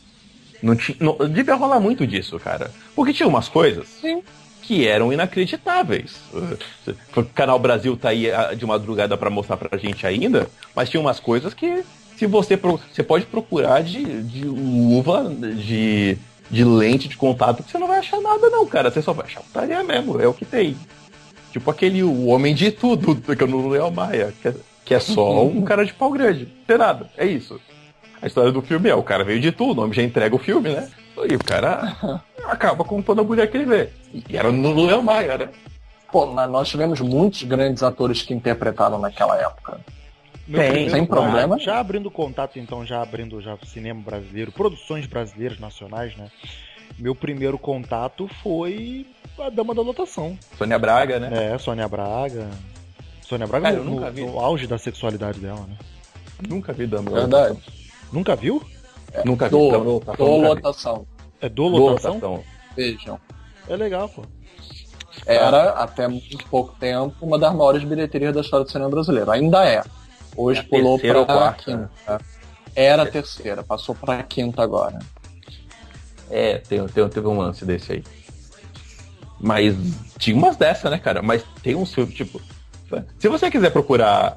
Não, ti, não devia rolar muito disso, cara. Porque tinha umas coisas Sim. Que eram inacreditáveis. Uh, O Canal Brasil tá aí ah, de madrugada pra mostrar pra gente ainda, mas tinha umas coisas que se você você pode procurar de, de luva, de, de lente de contato, que você não vai achar nada não, cara. Você só vai achar putaria mesmo, é o que tem. Tipo aquele O Homem de Tudo, que eu não Léo Maia, que é, que é só um cara de pau grande, não tem nada, é isso. A história do filme é, o cara veio de tudo, o nome já entrega o filme, né? E o cara <laughs> acaba com toda a mulher que ele vê. E era no Léo Maia, né? Pô, nós tivemos muitos grandes atores que interpretaram naquela época. Meu Tem, sem problema. Já abrindo contato, então, já abrindo já cinema brasileiro, produções brasileiras nacionais, né? Meu primeiro contato foi a Dama da Lotação. Sônia Braga, né? É, Sônia Braga. Sônia Braga Cara, no, eu nunca no- vi. no auge da sexualidade dela, né? Nunca vi Dama. Verdade. Nunca viu? Nunca vi Do, Dama Lotação, do nunca vi. lotação. É do Do Lotação? Lotação. Vejam. É legal, pô. Era, até muito pouco tempo, uma das maiores bilheterias da história do cinema brasileiro. Ainda é. Hoje É pulou para a quarta, quinta. Era a terceira, passou para a quinta agora. É, tem, tem, teve um lance desse aí. Mas tinha umas dessa, né, cara? Mas tem uns filmes, tipo. Se você quiser procurar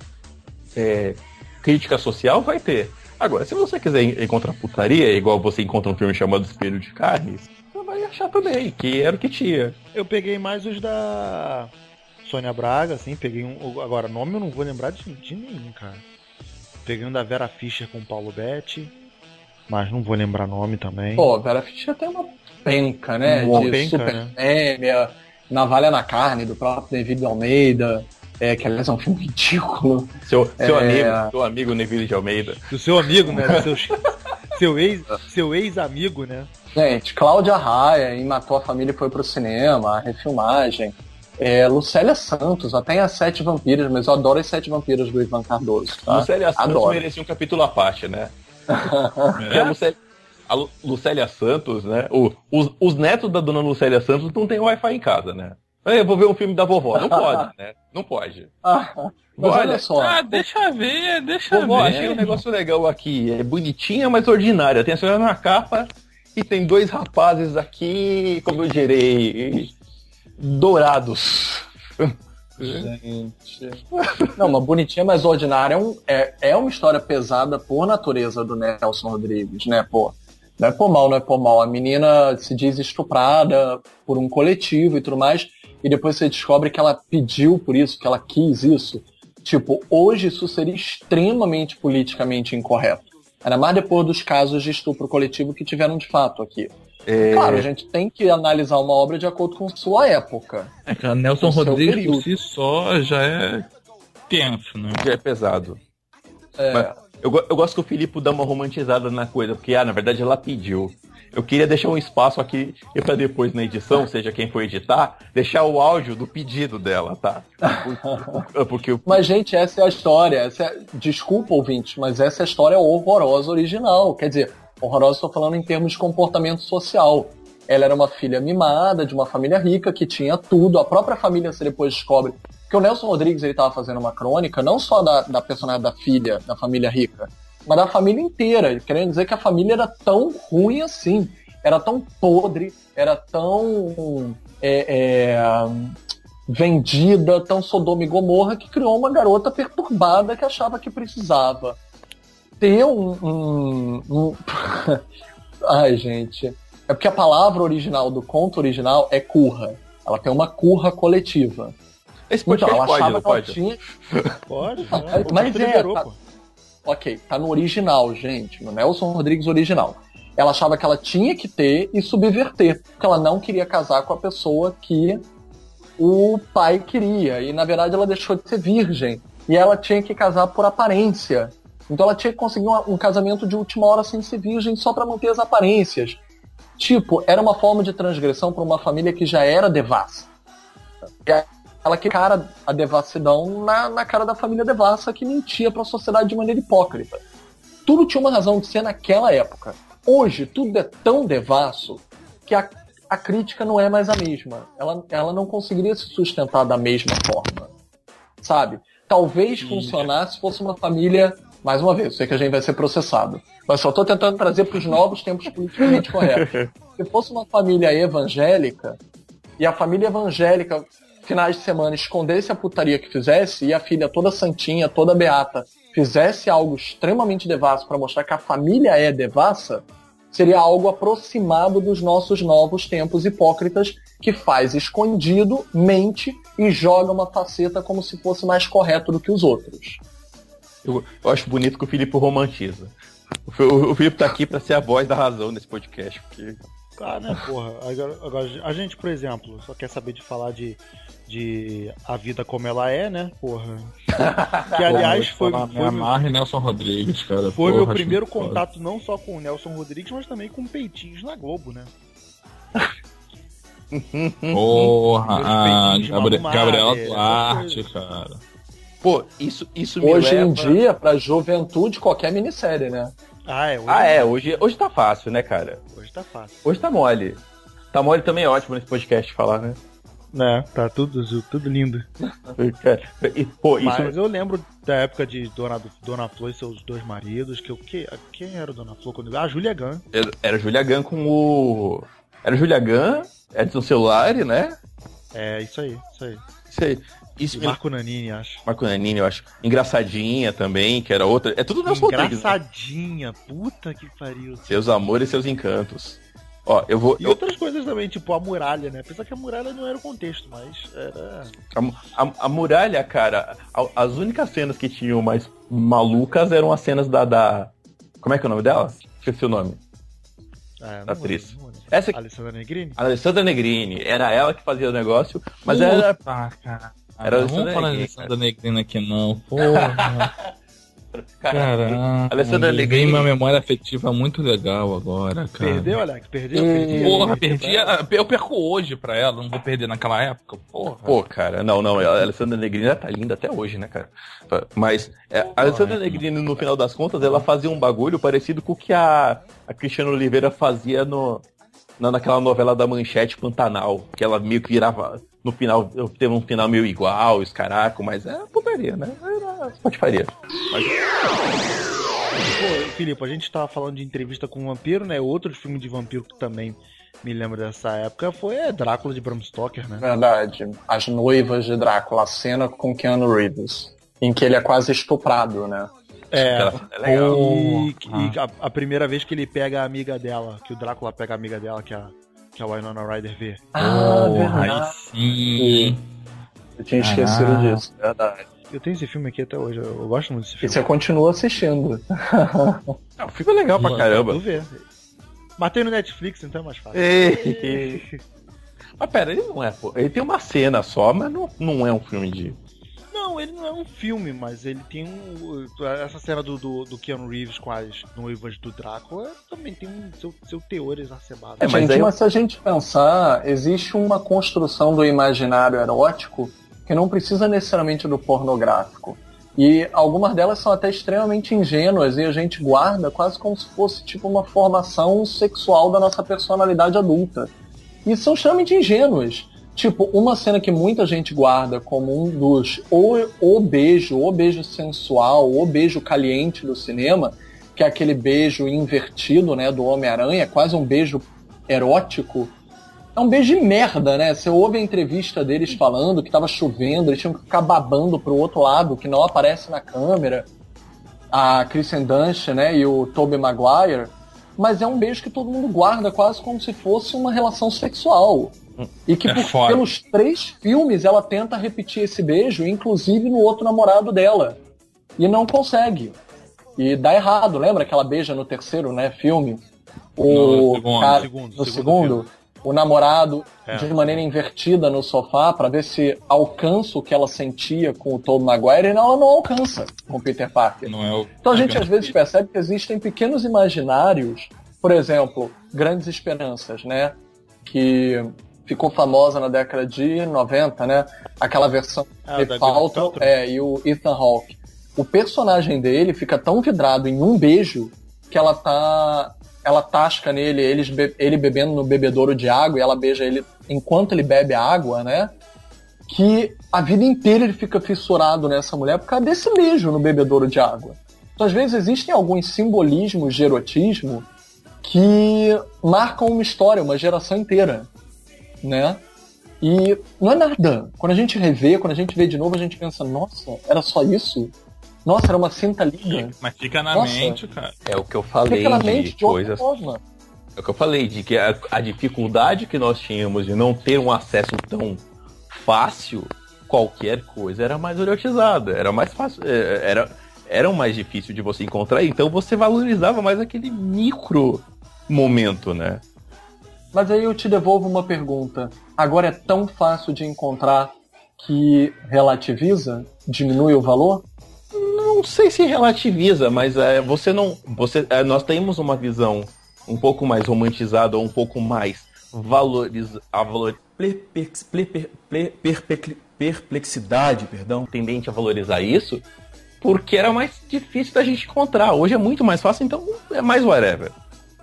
é, crítica social, vai ter. Agora, se você quiser en- encontrar putaria, igual você encontra um filme chamado Espelho de Carne, você vai achar também, que era o que tinha. Eu peguei mais os da Sônia Braga, assim, peguei um. Agora, nome eu não vou lembrar de, de nenhum, cara. Peguei um da Vera Fischer com o Paulo Betti, mas não vou lembrar nome também. Pô, Vera Fischer tem uma penca, né? Uma de penca, Super né? Fêmea, Navalha na Carne, do próprio David Almeida. É, que aliás é um filme ridículo. Seu, seu É. amigo, seu amigo Neville de Almeida. Do seu amigo, né? <laughs> Seu, seu ex, seu ex-amigo, né? Gente, Cláudia Raia, em Matou a Família e foi pro cinema, a refilmagem. É, Lucélia Santos, até em As Sete Vampiras, mas eu adoro as Sete Vampiras do Ivan Cardoso, tá? Lucélia Santos Adoro. merecia um capítulo à parte, né? <laughs> Porque a, Lucélia, a Lu- Lucélia Santos, né? O- os, os netos da dona Lucélia Santos não tem Wi-Fi em casa, né? Eu vou ver um filme da vovó. Não pode, <laughs> né? Não pode. Ah, Olha, olha só, Ah, deixa ver, deixa Vovó, ver. achei um negócio legal aqui. É bonitinha, mas ordinária. Tem a senhora na capa e tem dois rapazes aqui, como eu direi, dourados. Gente. Não, uma bonitinha, mas ordinária é, um, é, é uma história pesada por natureza do Nelson Rodrigues, né, pô? Não é por mal, não é por mal. A menina se diz estuprada por um coletivo e tudo mais, e depois você descobre que ela pediu por isso, que ela quis isso. Tipo, hoje isso seria extremamente politicamente incorreto. Ainda mais depois dos casos de estupro coletivo que tiveram de fato aqui. É... Claro, a gente tem que analisar uma obra de acordo com sua época. É que a Nelson Rodrigues por si só já é tenso, né? Já é pesado. É... Mas eu, eu gosto que o Filipe dá uma romantizada na coisa, porque, ah, na verdade ela pediu. Eu queria deixar um espaço aqui e para depois na edição, seja quem for editar, deixar o áudio do pedido dela, tá? <laughs> Porque, Mas, gente, essa é a história. Essa é... Desculpa, ouvintes, mas essa é a história horrorosa original. Quer dizer, horrorosa estou falando em termos de comportamento social. Ela era uma filha mimada, de uma família rica, que tinha tudo. A própria família se depois descobre. Porque o Nelson Rodrigues ele estava fazendo uma crônica, não só da, da personagem da filha, da família rica, mas da família inteira, querendo dizer que a família era tão ruim assim, era tão podre, era tão é, é, vendida, tão Sodoma e Gomorra, que criou uma garota perturbada que achava que precisava ter um. um, um... <laughs> Ai, gente. É porque a palavra original do conto original é curra. Ela tem uma curra coletiva. Esse então, ela pode, achava que ela pode. tinha. <laughs> Pode, mas é. Liberou, tá... Ok, tá no original, gente, no Nelson Rodrigues original. Ela achava que ela tinha que ter e subverter, porque ela não queria casar com a pessoa que o pai queria. E na verdade ela deixou de ser virgem. E ela tinha que casar por aparência. Então ela tinha que conseguir um, um casamento de última hora sem ser virgem só para manter as aparências. Tipo, era uma forma de transgressão para uma família que já era devassa. Ela que cara a devassidão na, na cara da família devassa que mentia para a sociedade de maneira hipócrita. Tudo tinha uma razão de ser naquela época. Hoje, tudo é tão devasso que a, a crítica não é mais a mesma. Ela, ela não conseguiria se sustentar da mesma forma. Sabe? Talvez funcionasse se fosse uma família. Mais uma vez, sei que a gente vai ser processado. Mas só estou tentando trazer para os novos tempos politicamente corretos. <laughs> Se fosse uma família evangélica, e a família evangélica finais de semana escondesse a putaria que fizesse e a filha toda santinha, toda beata, fizesse algo extremamente devasso para mostrar que a família é devassa, seria algo aproximado dos nossos novos tempos hipócritas que faz escondido, mente e joga uma faceta como se fosse mais correto do que os outros. Eu, eu acho bonito que o Filipe romantiza. O, o Filipe tá aqui para ser a voz da razão nesse podcast. Porque... Ah, né, porra. Agora, agora, a gente, por exemplo, só quer saber de falar de de A Vida Como Ela É, né? Porra. <laughs> Que aliás foi. foi me amarre meu... Nelson Rodrigues, cara. Foi Porra, meu primeiro contato foda. não só com o Nelson Rodrigues, mas também com peitinhos na Globo, né? <laughs> Porra, ah, Gabriel, Gabriel Duarte, cara. Pô, isso, isso me Hoje leva... em dia, pra juventude, qualquer minissérie, né? Ah, é. Hoje, ah, é. Hoje, hoje tá fácil, né, cara? Hoje tá fácil. Hoje tá mole. Tá mole também é ótimo nesse podcast falar, né? Né? Tá tudo, tudo lindo. <laughs> e, pô, isso... Mas eu lembro da época de Dona, Dona Flor e seus dois maridos, que o que quem era Dona Flor quando Ah, Julia Gunn. Era, era Julia Gunn com o era Julia Gunn, Edson Celulari, né? É, isso aí, isso aí. Isso aí. Isso Marco Nanini, acho. Marco Nanini, eu acho. Engraçadinha também, que era outra. É tudo Nelson Rodrigues. Engraçadinha, né? puta que pariu. Seus amores e seus encantos. Ó, eu vou. E eu... outras coisas também, tipo a muralha, né? Apesar que a muralha não era o contexto, mas era. A, a, a muralha, cara, a, as únicas cenas que tinham mais malucas eram as cenas da. da... Como é que é o nome dela? Esqueci o nome. É, da atriz. Lembro, lembro. Essa Alessandra Negrini? Alessandra Negrini. Era ela que fazia o negócio, mas Puta, era. Cara. Era não vamos falar de Alessandra Negrini aqui não, <laughs> porra. Caramba. Alessandra Negrini. uma memória afetiva muito legal agora, cara. Perdeu, Alex? Perdeu? Perdi, porra, perdi. Eu perco hoje pra ela, não vou perder naquela época. Porra. Pô, cara, não, não. A Alessandra Negrini tá linda até hoje, né, cara? Mas é, a Alessandra Negrini, no final das contas, ela fazia um bagulho parecido com o que a, a Cristiano Oliveira fazia no, naquela novela da Manchete Pantanal, que ela meio que virava no final, eu teve um final meio igual, os caracos, mas é putaria, né? Era patifaria. Mas... Pô, Filipe, a gente tava falando de entrevista com um vampiro, né? Outro filme de vampiro que também me lembro dessa época foi é, Drácula de Bram Stoker, né? Verdade. As noivas de Drácula, a cena com Keanu Reeves, em que ele é quase estuprado, né? É, é legal. e, Ah. e a, a primeira vez que ele pega a amiga dela, que o Drácula pega a amiga dela, que a, que a Winona Ryder vê. Ah, aí verdade. sim. Eu tinha esquecido Ah. disso, verdade. Eu tenho esse filme aqui até hoje, eu, eu gosto muito desse E filme. você continua assistindo. <laughs> O filme é legal pra caramba. Vou ver. Matei no Netflix, então é mais fácil. Ei. <laughs> Mas pera, ele não é, pô. Ele tem uma cena só, mas não, não é um filme de. Não, ele não é um filme, mas ele tem um. Essa cena do, do, do Keanu Reeves com as noivas do Drácula também tem um seu, seu teor exacerbado. É, mas gente, aí mas se a gente pensar, existe uma construção do imaginário erótico que não precisa necessariamente do pornográfico. E algumas delas são até extremamente ingênuas e a gente guarda quase como se fosse tipo uma formação sexual da nossa personalidade adulta. E são extremamente ingênuas. Tipo, uma cena que muita gente guarda como um dos o, o beijo, o beijo sensual, o beijo caliente do cinema, que é aquele beijo invertido, né, do Homem-Aranha, quase um beijo erótico. É um beijo de merda, né? Você ouve a entrevista deles falando que tava chovendo, eles tinham que ficar babando pro outro lado, que não aparece na câmera. A Kristen Dunst, né, e o Tobey Maguire. Mas é um beijo que todo mundo guarda quase como se fosse uma relação sexual. E que É por- foda. pelos três filmes ela tenta repetir esse beijo, inclusive no outro namorado dela. E não consegue. E dá errado, lembra que ela beija no terceiro, né, filme? No O segundo, cara, segundo, no segundo segundo, o namorado É. de maneira invertida no sofá pra ver se alcança o que ela sentia com o Tobey Maguire e ela não alcança com o Peter Parker. É o. Então a gente às vezes percebe que existem pequenos imaginários, por exemplo, Grandes Esperanças, né? Que ficou famosa na década de 90, né? Aquela versão Ah, de Paltrow Paltrow. é, e o Ethan Hawke. O personagem dele fica tão vidrado em um beijo que ela tá ela tasca nele, eles be- ele bebendo no bebedouro de água e ela beija ele enquanto ele bebe a água, né? Que a vida inteira ele fica fissurado nessa mulher por causa desse beijo no bebedouro de água. Então, às vezes, existem alguns simbolismos de erotismo que marcam uma história, uma geração inteira, né? E não é nada. Quando a gente revê, quando a gente vê de novo, a gente pensa, nossa, era só isso? Nossa, era uma cinta liga. Mas fica na Nossa. mente, cara. É o que eu falei Fica na de mente de outra coisas. forma. É o que eu falei, de que a, a dificuldade que nós tínhamos de não ter um acesso tão fácil, qualquer coisa era mais erotizada, era mais fácil, é, era, era mais difícil de você encontrar, então você valorizava mais aquele micro momento, né? Mas aí eu te devolvo uma pergunta. Agora é tão fácil de encontrar que relativiza? Diminui o valor? Não sei se relativiza, mas é, você não. Você, é, nós temos uma visão um pouco mais romantizada ou um pouco mais valoriza, a valor, Perplex- ple- per- ple- perplex- perplexidade, perdão. tendente a valorizar isso, porque era mais difícil da gente encontrar. Hoje é muito mais fácil, então é mais whatever.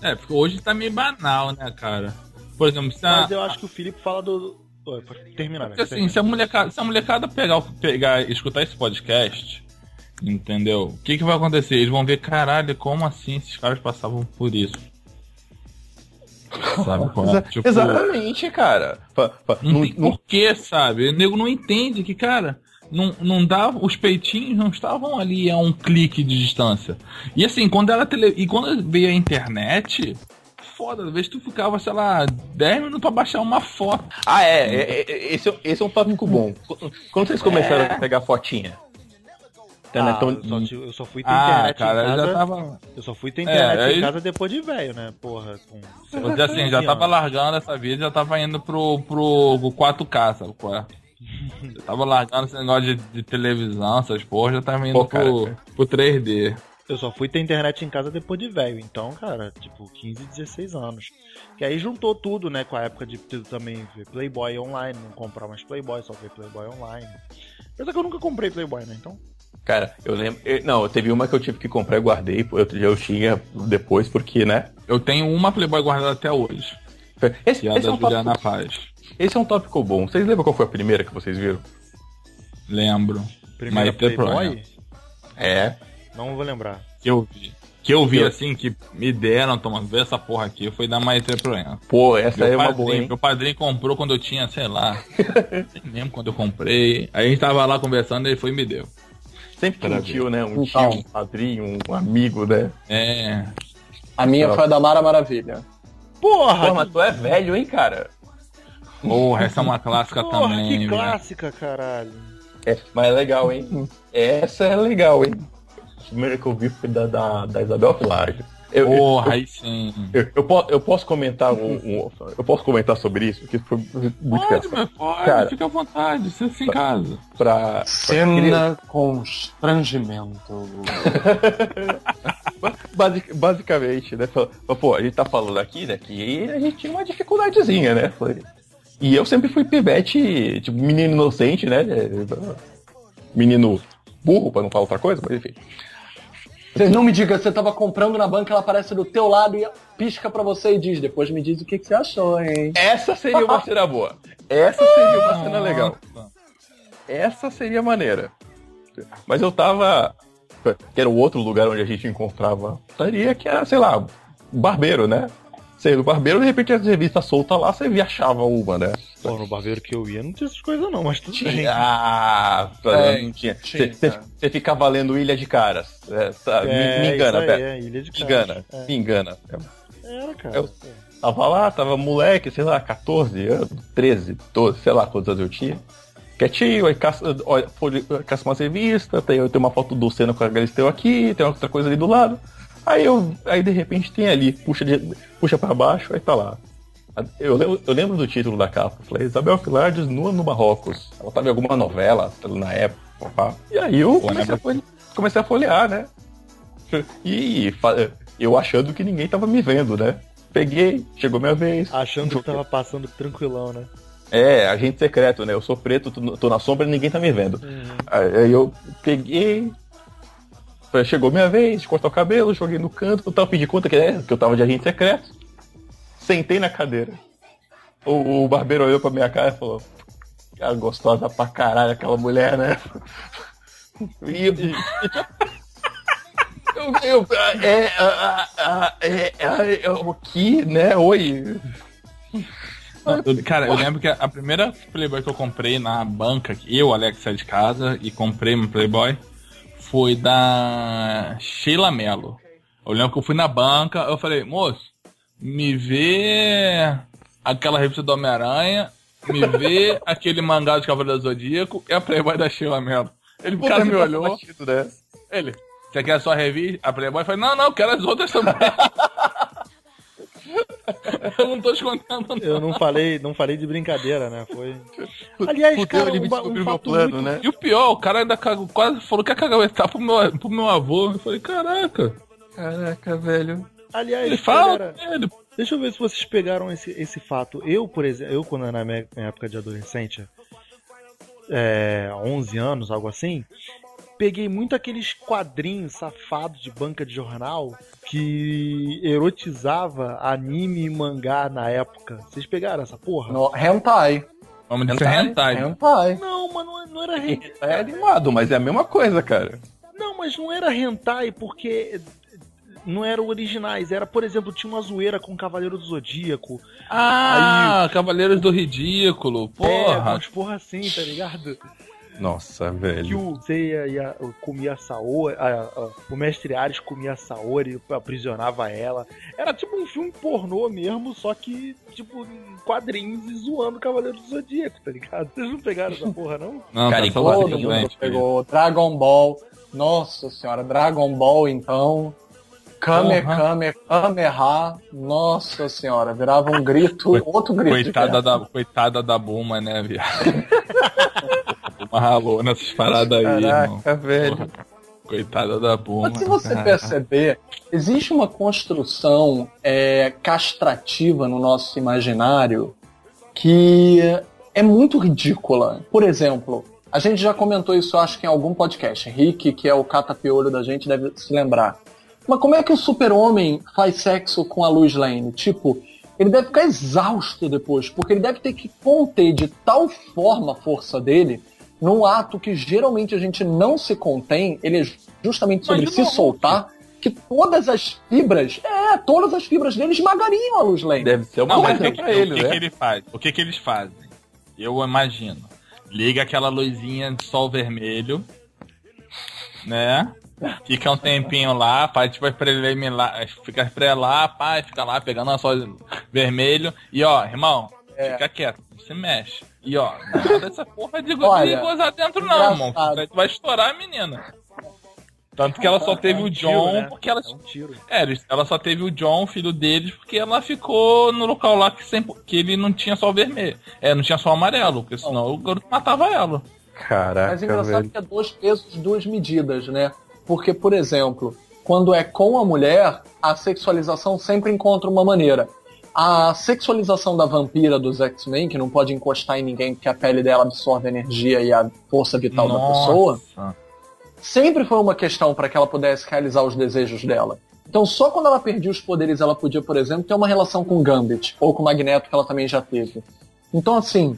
É, porque hoje tá meio banal, né, cara? Por exemplo, se a, Mas eu acho que o Felipe fala do. Pode terminar, porque, né? assim, se a molecada, se a molecada pegar, pegar, escutar esse podcast, entendeu? O que que vai acontecer? Eles vão ver, caralho, como assim esses caras passavam por isso? Sabe? <laughs> qual é? Tipo, Exatamente, cara. Não não- não- porquê, sabe? O nego não entende que, cara, não, não dava. Os peitinhos não estavam ali a um clique de distância. E assim, quando ela tele, E quando veio a internet, foda, às vezes tu ficava, sei lá, 10 minutos pra baixar uma foto. Ah, é, é, é, esse, é- esse é um tópico bom. Quando vocês começaram a pegar fotinha? Ah, Então, eu, só, eu só fui ter Ah, internet cara, em eu casa. já tava. Eu só fui ter internet aí- em casa depois de velho, né? Porra, com. Eu já, assim, já tava largando essa vida, já tava indo pro, pro, pro 4K, sabe qual é? Eu tava largando esse negócio de, de televisão, essas porra, já tava indo Pô, cara, pro, pro 3D. Eu só fui ter internet em casa depois de velho. Então, cara, tipo, 15, 16 anos. Que aí juntou tudo, né? Com a época de ter também ver Playboy online, não comprar mais Playboy, só ver Playboy online. Apesar que eu nunca comprei Playboy, né? Então. Cara, eu lembro. eu- Não, teve uma que eu tive que comprar e guardei. Outro dia eu tinha depois, porque, né? Eu tenho uma Playboy guardada até hoje. Esse, Que é a esse da é um Juliana tópico, Paz. Esse é um tópico bom. Vocês lembram qual foi a primeira que vocês viram? Lembro. Primeira Mas tem Playboy? É. Não vou lembrar. Que eu vi. Que eu vi Eu- assim, que me deram, toma, vê essa porra aqui, foi da Maestria Proença. Pô, essa Meu é uma padrinho, boa, hein? meu padrinho comprou quando eu tinha, sei lá, <laughs> nem lembro quando eu comprei. Aí a gente tava lá conversando e ele foi e me deu. Sempre tem um tio, né? Um Então. tio, um padrinho, um amigo, né? É. A minha foi a da Mara Maravilha. Porra! Pô, mas tu é velho, hein, cara? Porra, essa é uma clássica Porra, também. que velho. clássica, caralho. É, mas é legal, hein? Essa é legal, hein? A primeira que eu vi foi da, da, da Isabel Flávio. Eu, eu, Porra, aí sim. eu, eu po- eu posso comentar um, um- eu posso comentar sobre isso, porque foi muito Pode, pode, Cara. fica à vontade, você em casa. Pra, Cena constrangimento. <laughs> Basic- basicamente, né? Pô, a gente tá falando aqui, né? Que a gente tinha uma dificuldadezinha, né? Falei- E eu sempre fui pivete, tipo, menino inocente, né? Menino burro, pra não falar outra coisa, mas enfim. Você não me diga, você tava comprando na banca, ela aparece do teu lado e pisca pra você e diz, depois me diz o que, que você achou, hein? Essa seria uma cena boa. Essa seria uma cena legal. Essa seria maneira. Mas eu tava. Que era o outro lugar onde a gente encontrava putaria, que era, sei lá, barbeiro, né? Sei, o barbeiro, de repente, as revistas soltas lá, você via achava uma, né? Pô, no barbeiro que eu ia não tinha essas coisas não, mas tudo bem. Ah, É, não tinha. tinha. Você ficava lendo Ilha de Caras. É, tá, me- É, me, engana, isso aí, Beto. é, Ilha de Me Caras. engana, É. me engana. Era, cara. Eu- Tava lá, tava moleque, sei lá, 14 anos, 13, 12, sei lá quantos anos eu tinha. Quietinho, aí caça, olha, caça umas revistas, tem, tem uma foto do Senna com a Galisteu aqui, tem outra coisa ali do lado. Aí eu, aí de repente tem ali, puxa, de, puxa pra baixo, aí tá lá. Eu, lembro- eu lembro do título da capa, falei, Isabel Filardes nua no Marrocos. Ela tava em alguma novela na época. pá. E aí eu comecei, a folhe- comecei a folhear, né? E eu achando que ninguém tava me vendo, né? Peguei, chegou minha vez. Achando que tava passando tranquilão, né? É, agente secreto, né? Eu sou preto, tô, tô na sombra e ninguém tá me vendo. Aí eu peguei. Chegou minha vez cortar o cabelo, joguei no canto, tal, pedi conta que, é, que eu tava de agente secreto. Sentei na cadeira. O, o barbeiro olhou pra minha cara e falou: Cara, gostosa pra caralho aquela mulher, né? <laughs> E, e- eu, eu, é, ah, ah, é, é, é, o que, né? Oi. Cara, eu lembro que a primeira Playboy que eu comprei na banca, eu, Alex, saí de casa e comprei uma Playboy, foi da Sheila Mello. Eu lembro que eu fui na banca, eu falei, moço, me vê aquela revista do Homem-Aranha, me vê <laughs> aquele mangá de Cavaleiro do Zodíaco e a Playboy da Sheila Mello. Ele, o cara me olhou, Batido, né? ele, você quer a revista? A Playboy? Falei, não, não, eu quero as outras também. <laughs> <laughs> eu não tô escondendo, não. Eu não falei, não falei de brincadeira, né? Foi. Aliás, Fudeu, cara, ele um, um meu fato plano, muito... né? E o pior, o cara ainda cagou, quase falou que ia cagar o etapa pro meu, pro meu avô. Eu falei, caraca. Caraca, velho. Aliás, Ele fala, ele, deixa eu ver se vocês pegaram esse, esse fato. Eu, por exemplo, eu quando era na minha minha época de adolescente, é, 11 anos, algo assim, peguei muito aqueles quadrinhos safados de banca de jornal que erotizava anime e mangá na época. Vocês pegaram essa porra? No, hentai. vamos dizer hentai. Hentai. Não, mas não, não era hentai. É animado, mas é a mesma coisa, cara. Não, mas não era hentai porque não eram originais. Era, por exemplo, tinha uma zoeira com o Cavaleiro do Zodíaco. Ah, Cavaleiros do Ridículo, É, porra. umas porra assim, tá ligado? Nossa, Que velho. o Seiya ia, comia a Saori, a- a- o Mestre Ares comia a Saori, aprisionava ela. Era tipo um filme pornô mesmo, só que, tipo, em quadrinhos e zoando o Cavaleiro do Zodíaco, tá ligado? Vocês não pegaram essa porra, não? <laughs> Não, Cara, tá só enquanto Todo mundo pegou Dragon Ball. Nossa senhora, Dragon Ball então. Kame, Porra. Kame, Kameha. Nossa senhora, virava um grito, outro grito. Coitada da, coitada da Buma, né, viado? <laughs> Buma ralou nessas paradas aí, irmão. Caraca, velho. Porra. Coitada da Buma. Mas se você cara. perceber, existe uma construção é, castrativa no nosso imaginário que é muito ridícula. Por exemplo, a gente já comentou isso, acho que em algum podcast. Rick, que é o catapiolho da gente, deve se lembrar. Mas como é que o super-homem faz sexo com a Luz Lane? Tipo, ele deve ficar exausto depois, porque ele deve ter que conter de tal forma a força dele num ato que geralmente a gente não se contém, ele é justamente sobre Mas, se não, soltar, que todas as fibras, é, todas as fibras dele esmagariam a luz lente. Deve ser uma Não, mas o coisa que, pra o ele, que né? que ele faz? O que que eles fazem? Eu imagino. Liga aquela luzinha de sol vermelho, né? Fica um tempinho lá, faz tipo preliminar, fica pré lá, pai, fica lá pegando o sol vermelho. E ó, irmão, É. fica quieto, não se mexe. E ó, nada dessa porra de, go- Olha, de gozar dentro não, irmão. engraçado. Tu vai estourar a menina. Tanto que ela só teve o Tiro, John né? porque ela É um tiro. é, eles- ela só teve o John, filho deles, porque ela ficou no local lá que, sempre, que ele não tinha sol vermelho. É, não tinha sol amarelo, porque senão o garoto matava ela. Caraca, Mas é engraçado velho. que é dois pesos, duas medidas, né? Porque, por exemplo, quando é com a mulher, a sexualização sempre encontra uma maneira. A sexualização da vampira dos X-Men, que não pode encostar em ninguém porque a pele dela absorve a energia e a força vital da pessoa, sempre foi uma questão para que ela pudesse realizar os desejos dela. Então, só quando ela perdia os poderes, ela podia, por exemplo, ter uma relação com o Gambit, ou com o Magneto, que ela também já teve. Então, assim,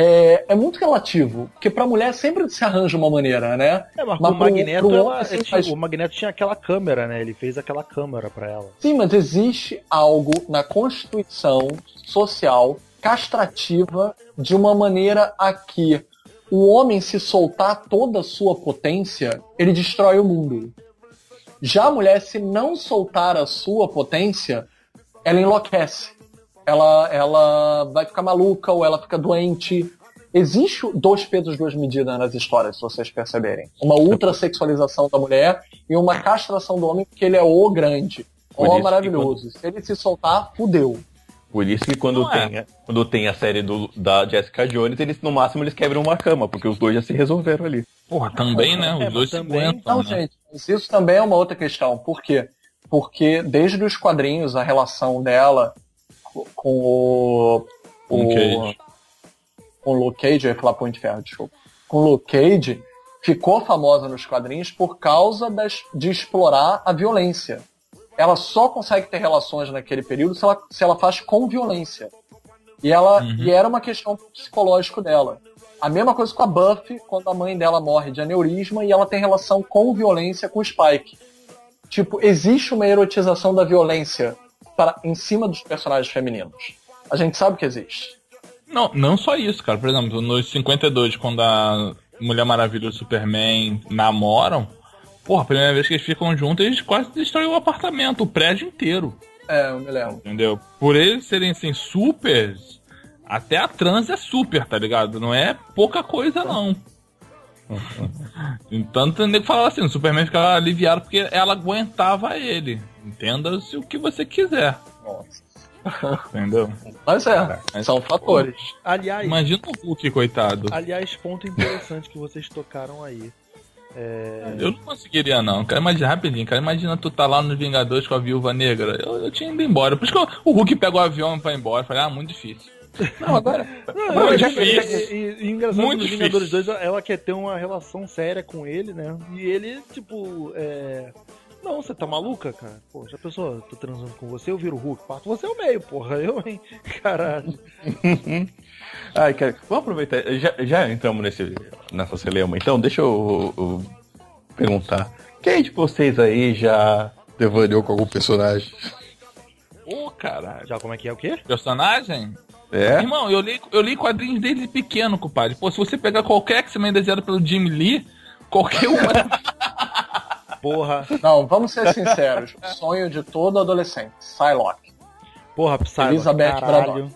é, é muito relativo, porque pra mulher sempre se arranja uma maneira, né? É, mas, Mas o pro- Magneto, pro ela- assim, faz- o Magneto tinha aquela câmera, né? Ele fez aquela câmera pra ela. Sim, mas existe algo na constituição social castrativa de uma maneira a que o homem se soltar toda a sua potência, ele destrói o mundo. Já a mulher, se não soltar a sua potência, ela enlouquece. Ela, ela vai ficar maluca ou ela fica doente. Existe dois pesos, duas medidas nas histórias, se vocês perceberem. Uma ultrasexualização da mulher e uma castração do homem, porque ele é o grande. Por que maravilhoso. Se ele se soltar, fudeu. Por isso que quando Não é. tem, quando tem a série do, da Jessica Jones, eles no máximo eles quebram uma cama, porque os dois já se resolveram ali. Porra, também, né? Os É, dois se também- aguentam, Não, né? gente, mas isso também é uma outra questão. Por quê? Porque desde os quadrinhos, a relação dela com o. Com o Cage. com o Luke Cage, eu ia falar Punho de Ferro, desculpa. Com o Luke Cage, ficou famosa nos quadrinhos por causa das, de explorar a violência. Ela só consegue ter relações naquele período se ela, se ela faz com violência. E, ela, Uhum. e era uma questão psicológico dela. A mesma coisa com a Buffy, quando a mãe dela morre de aneurisma e ela tem relação com violência com o Spike. Tipo, existe uma erotização da violência para, em cima dos personagens femininos. A gente sabe que existe. Não, não só isso, cara. Por exemplo, nos 52, quando a Mulher Maravilha e o Superman namoram, porra, a primeira vez que eles ficam juntos, eles quase destroem o apartamento, o prédio inteiro. É, eu me lembro. Entendeu? Por eles serem assim, super. Até a trans é super, tá ligado? Não é pouca coisa, não. Então tem que falar assim, o Superman ficava aliviado porque ela aguentava ele. Entenda-se o que você quiser. Entendeu? Mas é, são fatores. Aliás, Imagina o Hulk, coitado. aliás, ponto interessante que vocês tocaram aí. É, Eu não conseguiria, não. Cara, imagina rapidinho, cara. Imagina tu tá lá nos Vingadores com a viúva negra. Eu, eu tinha ido embora. Por isso que eu- o Hulk pega o avião pra ir embora. Eu falei, ah, muito difícil. Não, agora. Não, Muito eu- difícil. E, e- e engraçado Muito que. Vingadores 2 ela quer ter uma relação séria com ele, né? E ele, tipo, é. Não, você tá maluca, cara? Pô, já pensou, tô transando com você, eu viro o Hulk, parto você é o meio, porra. Eu, hein? <laughs> Caralho. <laughs> Ai, cara, vamos aproveitar. Já, já entramos nesse, nessa celeuma, então deixa eu, eu perguntar. Quem de vocês aí já devaneou com algum personagem? Ô, caralho. Já como é que é o quê? Personagem? É? Irmão, eu li, eu li quadrinhos desde pequeno, compadre. Pô, se você pegar qualquer X-Men desenhado pelo Jim Lee, qualquer um. <laughs> Porra, Não, vamos ser sinceros. O sonho de todo adolescente. Psylocke. porra, Psylocke, Elizabeth caralho.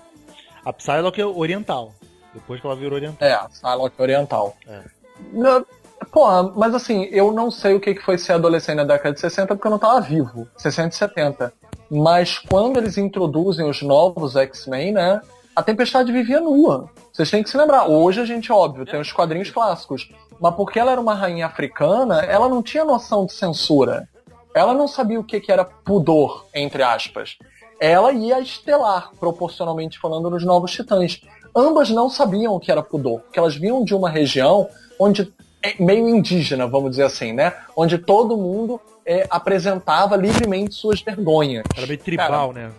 A Psylocke é oriental. Depois que ela virou oriental. É, Psylocke oriental. É. Não, Porra, mas assim, eu não sei o que que foi ser adolescente na década de 60 porque eu não tava vivo. 60 e 70. Mas quando eles introduzem os novos X-Men, né? A Tempestade vivia nua. Vocês têm que se lembrar. Hoje a gente, óbvio, tem os quadrinhos clássicos. Mas porque ela era uma rainha africana, ela não tinha noção de censura. Ela não sabia o que, que era pudor, entre aspas. Ela ia estelar, proporcionalmente falando, nos Novos Titãs. Ambas não sabiam o que era pudor, porque elas vinham de uma região onde é meio indígena, vamos dizer assim, né? Onde todo mundo é, apresentava livremente suas vergonhas. Era meio tribal, né?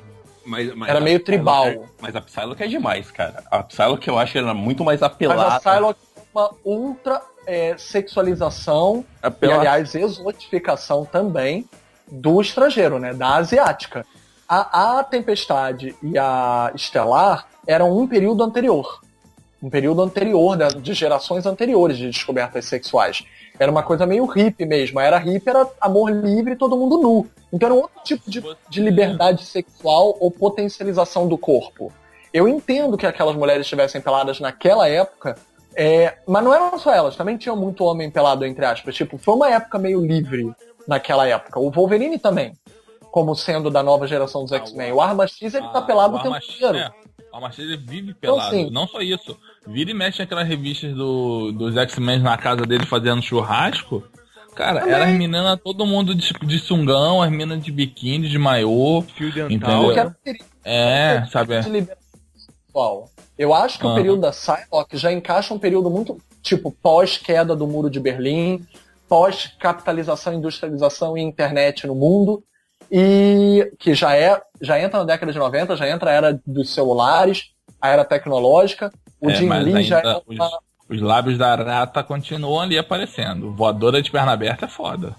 Mas, mas Era meio tribal. é- mas a Psylocke é demais, cara. A Psylocke eu acho que era muito mais Mas a apelada. Psylocke é uma ultra é, sexualização e, apelada. aliás, exotificação também do estrangeiro, né? Da asiática. A, a Tempestade e a Estelar eram um período anterior. Um período anterior, da- de gerações anteriores de descobertas sexuais. Era uma coisa meio hippie mesmo. Era hippie, era amor livre, todo mundo nu. Então era um outro tipo de, de liberdade sexual ou potencialização do corpo. Eu entendo que aquelas mulheres estivessem peladas naquela época, é, mas não eram só elas, também tinha muito homem pelado, entre aspas. Tipo, foi uma época meio livre naquela época. O Wolverine também, como sendo da nova geração dos X-Men. O Arma X, ele tá pelado o tempo Arma X, inteiro. é, X ele vive pelado. sim. Não só isso. Vira e mexe naquelas revistas do, dos X-Men na casa dele fazendo churrasco. Cara, Também. era as meninas, todo mundo de, de sungão, as meninas de biquíni, de maiô. Fio dental. Entendeu? Né? era um período É, sabe? de liberdade sexual. Eu acho que o Aham. período da Psylocke já encaixa um período muito, tipo, pós-queda do Muro de Berlim, pós-capitalização, industrialização e internet no mundo, e que já é já entra na década de 90, já entra a era dos celulares, a era tecnológica. O É, Jim mas Lee já é uma... os, os lábios da rata continuam ali aparecendo. Voadora de perna aberta é foda.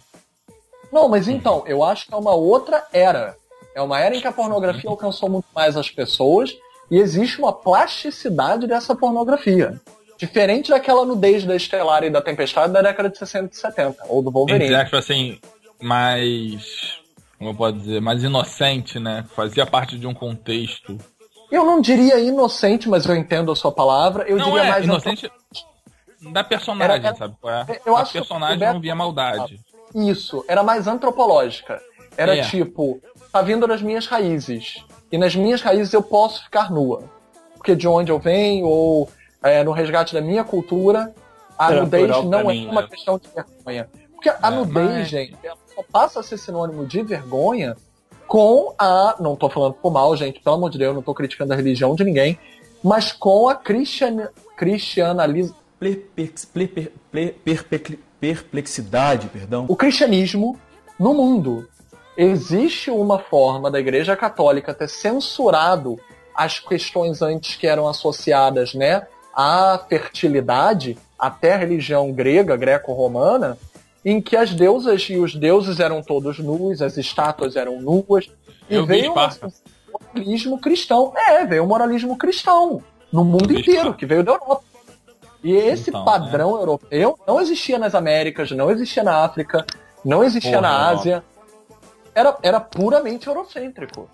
Não, mas então, eu acho que é uma outra era. É uma era em que a pornografia alcançou muito mais as pessoas e existe uma plasticidade dessa pornografia. Diferente daquela nudez da Estelar e da Tempestade da década de 60 e 70, ou do Wolverine. Entre aspas, assim, mais. Como eu posso dizer? Mais inocente, né? Fazia parte de um contexto. Eu não diria inocente, mas eu entendo a sua palavra. Eu não diria é mais inocente da personagem, Era- era- sabe? é? eu a acho que personagem o Beto- não via maldade. Isso, era mais antropológica. Era É. tipo, tá vindo das minhas raízes. E nas minhas raízes eu posso ficar nua. Porque de onde eu venho, ou é, no resgate da minha cultura, a nudez não mim, é uma né? questão de vergonha. Porque a É, nudez, mas- gente, ela só passa a ser sinônimo de vergonha com a. Não tô falando por mal, gente, pelo amor de Deus, eu não tô criticando a religião de ninguém, mas com a cristian, cristianalização. Perpecli- perplexidade, perdão. o cristianismo no mundo. Existe uma forma da Igreja Católica ter censurado as questões antes que eram associadas né, à fertilidade, até a religião grega, greco-romana, em que as deusas e os deuses eram todos nus, as estátuas eram nuas, e Eu veio um moralismo cristão. É, veio o moralismo cristão no mundo vi inteiro, que veio da Europa. E esse Então, padrão europeu não existia nas Américas, não existia na África, não existia Porra, na. Ásia. Era, era puramente eurocêntrico.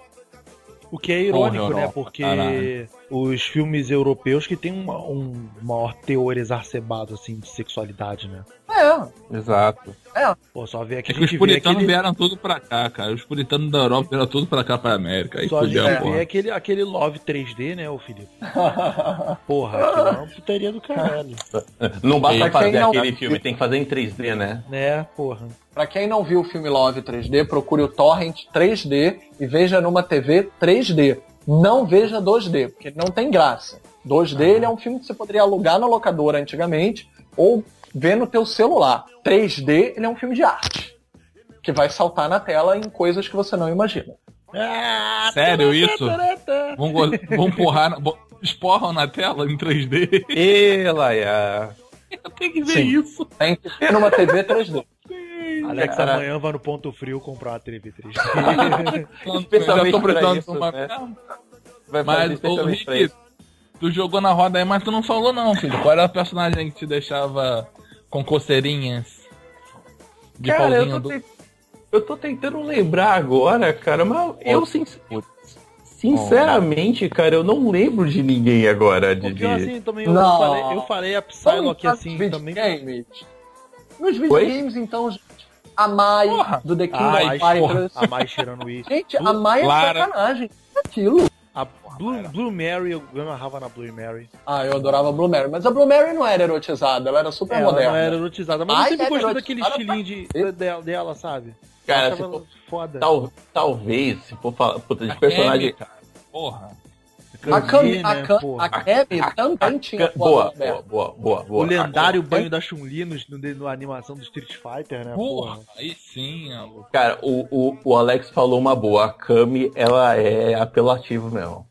O que é irônico, Porra, né? Porque caralho. Os filmes europeus que tem uma- um maior teor exacerbado, assim, de sexualidade, né? É, Exato. Pô, só ver aqui, É que os gente puritanos aquele... vieram tudo pra cá, cara. Os puritanos da Europa vieram tudo pra cá, pra América. Aí Só a gente fudeu a vê porra. aquele, aquele Love 3D, né, ô Felipe? <laughs> Porra, aquilo é uma putaria do caralho. <laughs> Não basta fazer não- aquele filme, tem que fazer em 3D, né? Né, porra. Pra quem não viu o filme Love 3D, procure o Torrent 3D e veja numa TV 3D. Não veja 2D, porque não tem graça. 2D ele é um filme que você poderia alugar na locadora antigamente ou ver no teu celular. 3D ele é um filme de arte. Que vai saltar na tela em coisas que você não imagina. Ah, Sério isso? Vão, vão porrar, esporram na tela em 3D. E Laia. <laughs> Eu tenho que ver Sim. isso. Tem que ver numa TV 3D. Alex, Cara. amanhã vai no ponto frio comprar uma TV 3D. <laughs> Especialmente Já tô pra precisando isso, uma... né? Vai Mas, ô Rick, tu jogou na roda aí, mas tu não falou não, filho. Qual era a personagem que te deixava com coceirinhas? De Cara, eu pauzinho tô, do... te- eu tô tentando lembrar agora, cara, mas eu sin- sinceramente, cara, eu não lembro de ninguém agora. De, O de- assim, também eu Não. falei, eu falei a Psylocke assim, também. Nos videogames, então, gente, a Mai Porra. do The King Ai, of Fighters. A mais cheirando o I. Gente, a Mai é Lara. sacanagem. Aquilo. A Blue, Blue Mary, eu me amarrava na Blue Mary. Ah, eu adorava a Blue Mary. Mas a Blue Mary não era erotizada, ela era super Ela moderna. não era erotizada, mas Ai, eu sempre gostei daquele estilinho de, dela, dela, sabe? Cara, eu se for- foda. tal, talvez, se for falar puta, de A personagem. Kemi, cara. Porra. A Cami, né, a, Kemi também tinha Boa, boa, boa, boa, boa. O lendário banho da Chun-Li no, no, no animação do Street Fighter, né? Porra. Porra. Aí sim. Cara, o, o, o Alex falou uma boa. A Kami, ela é apelativo mesmo.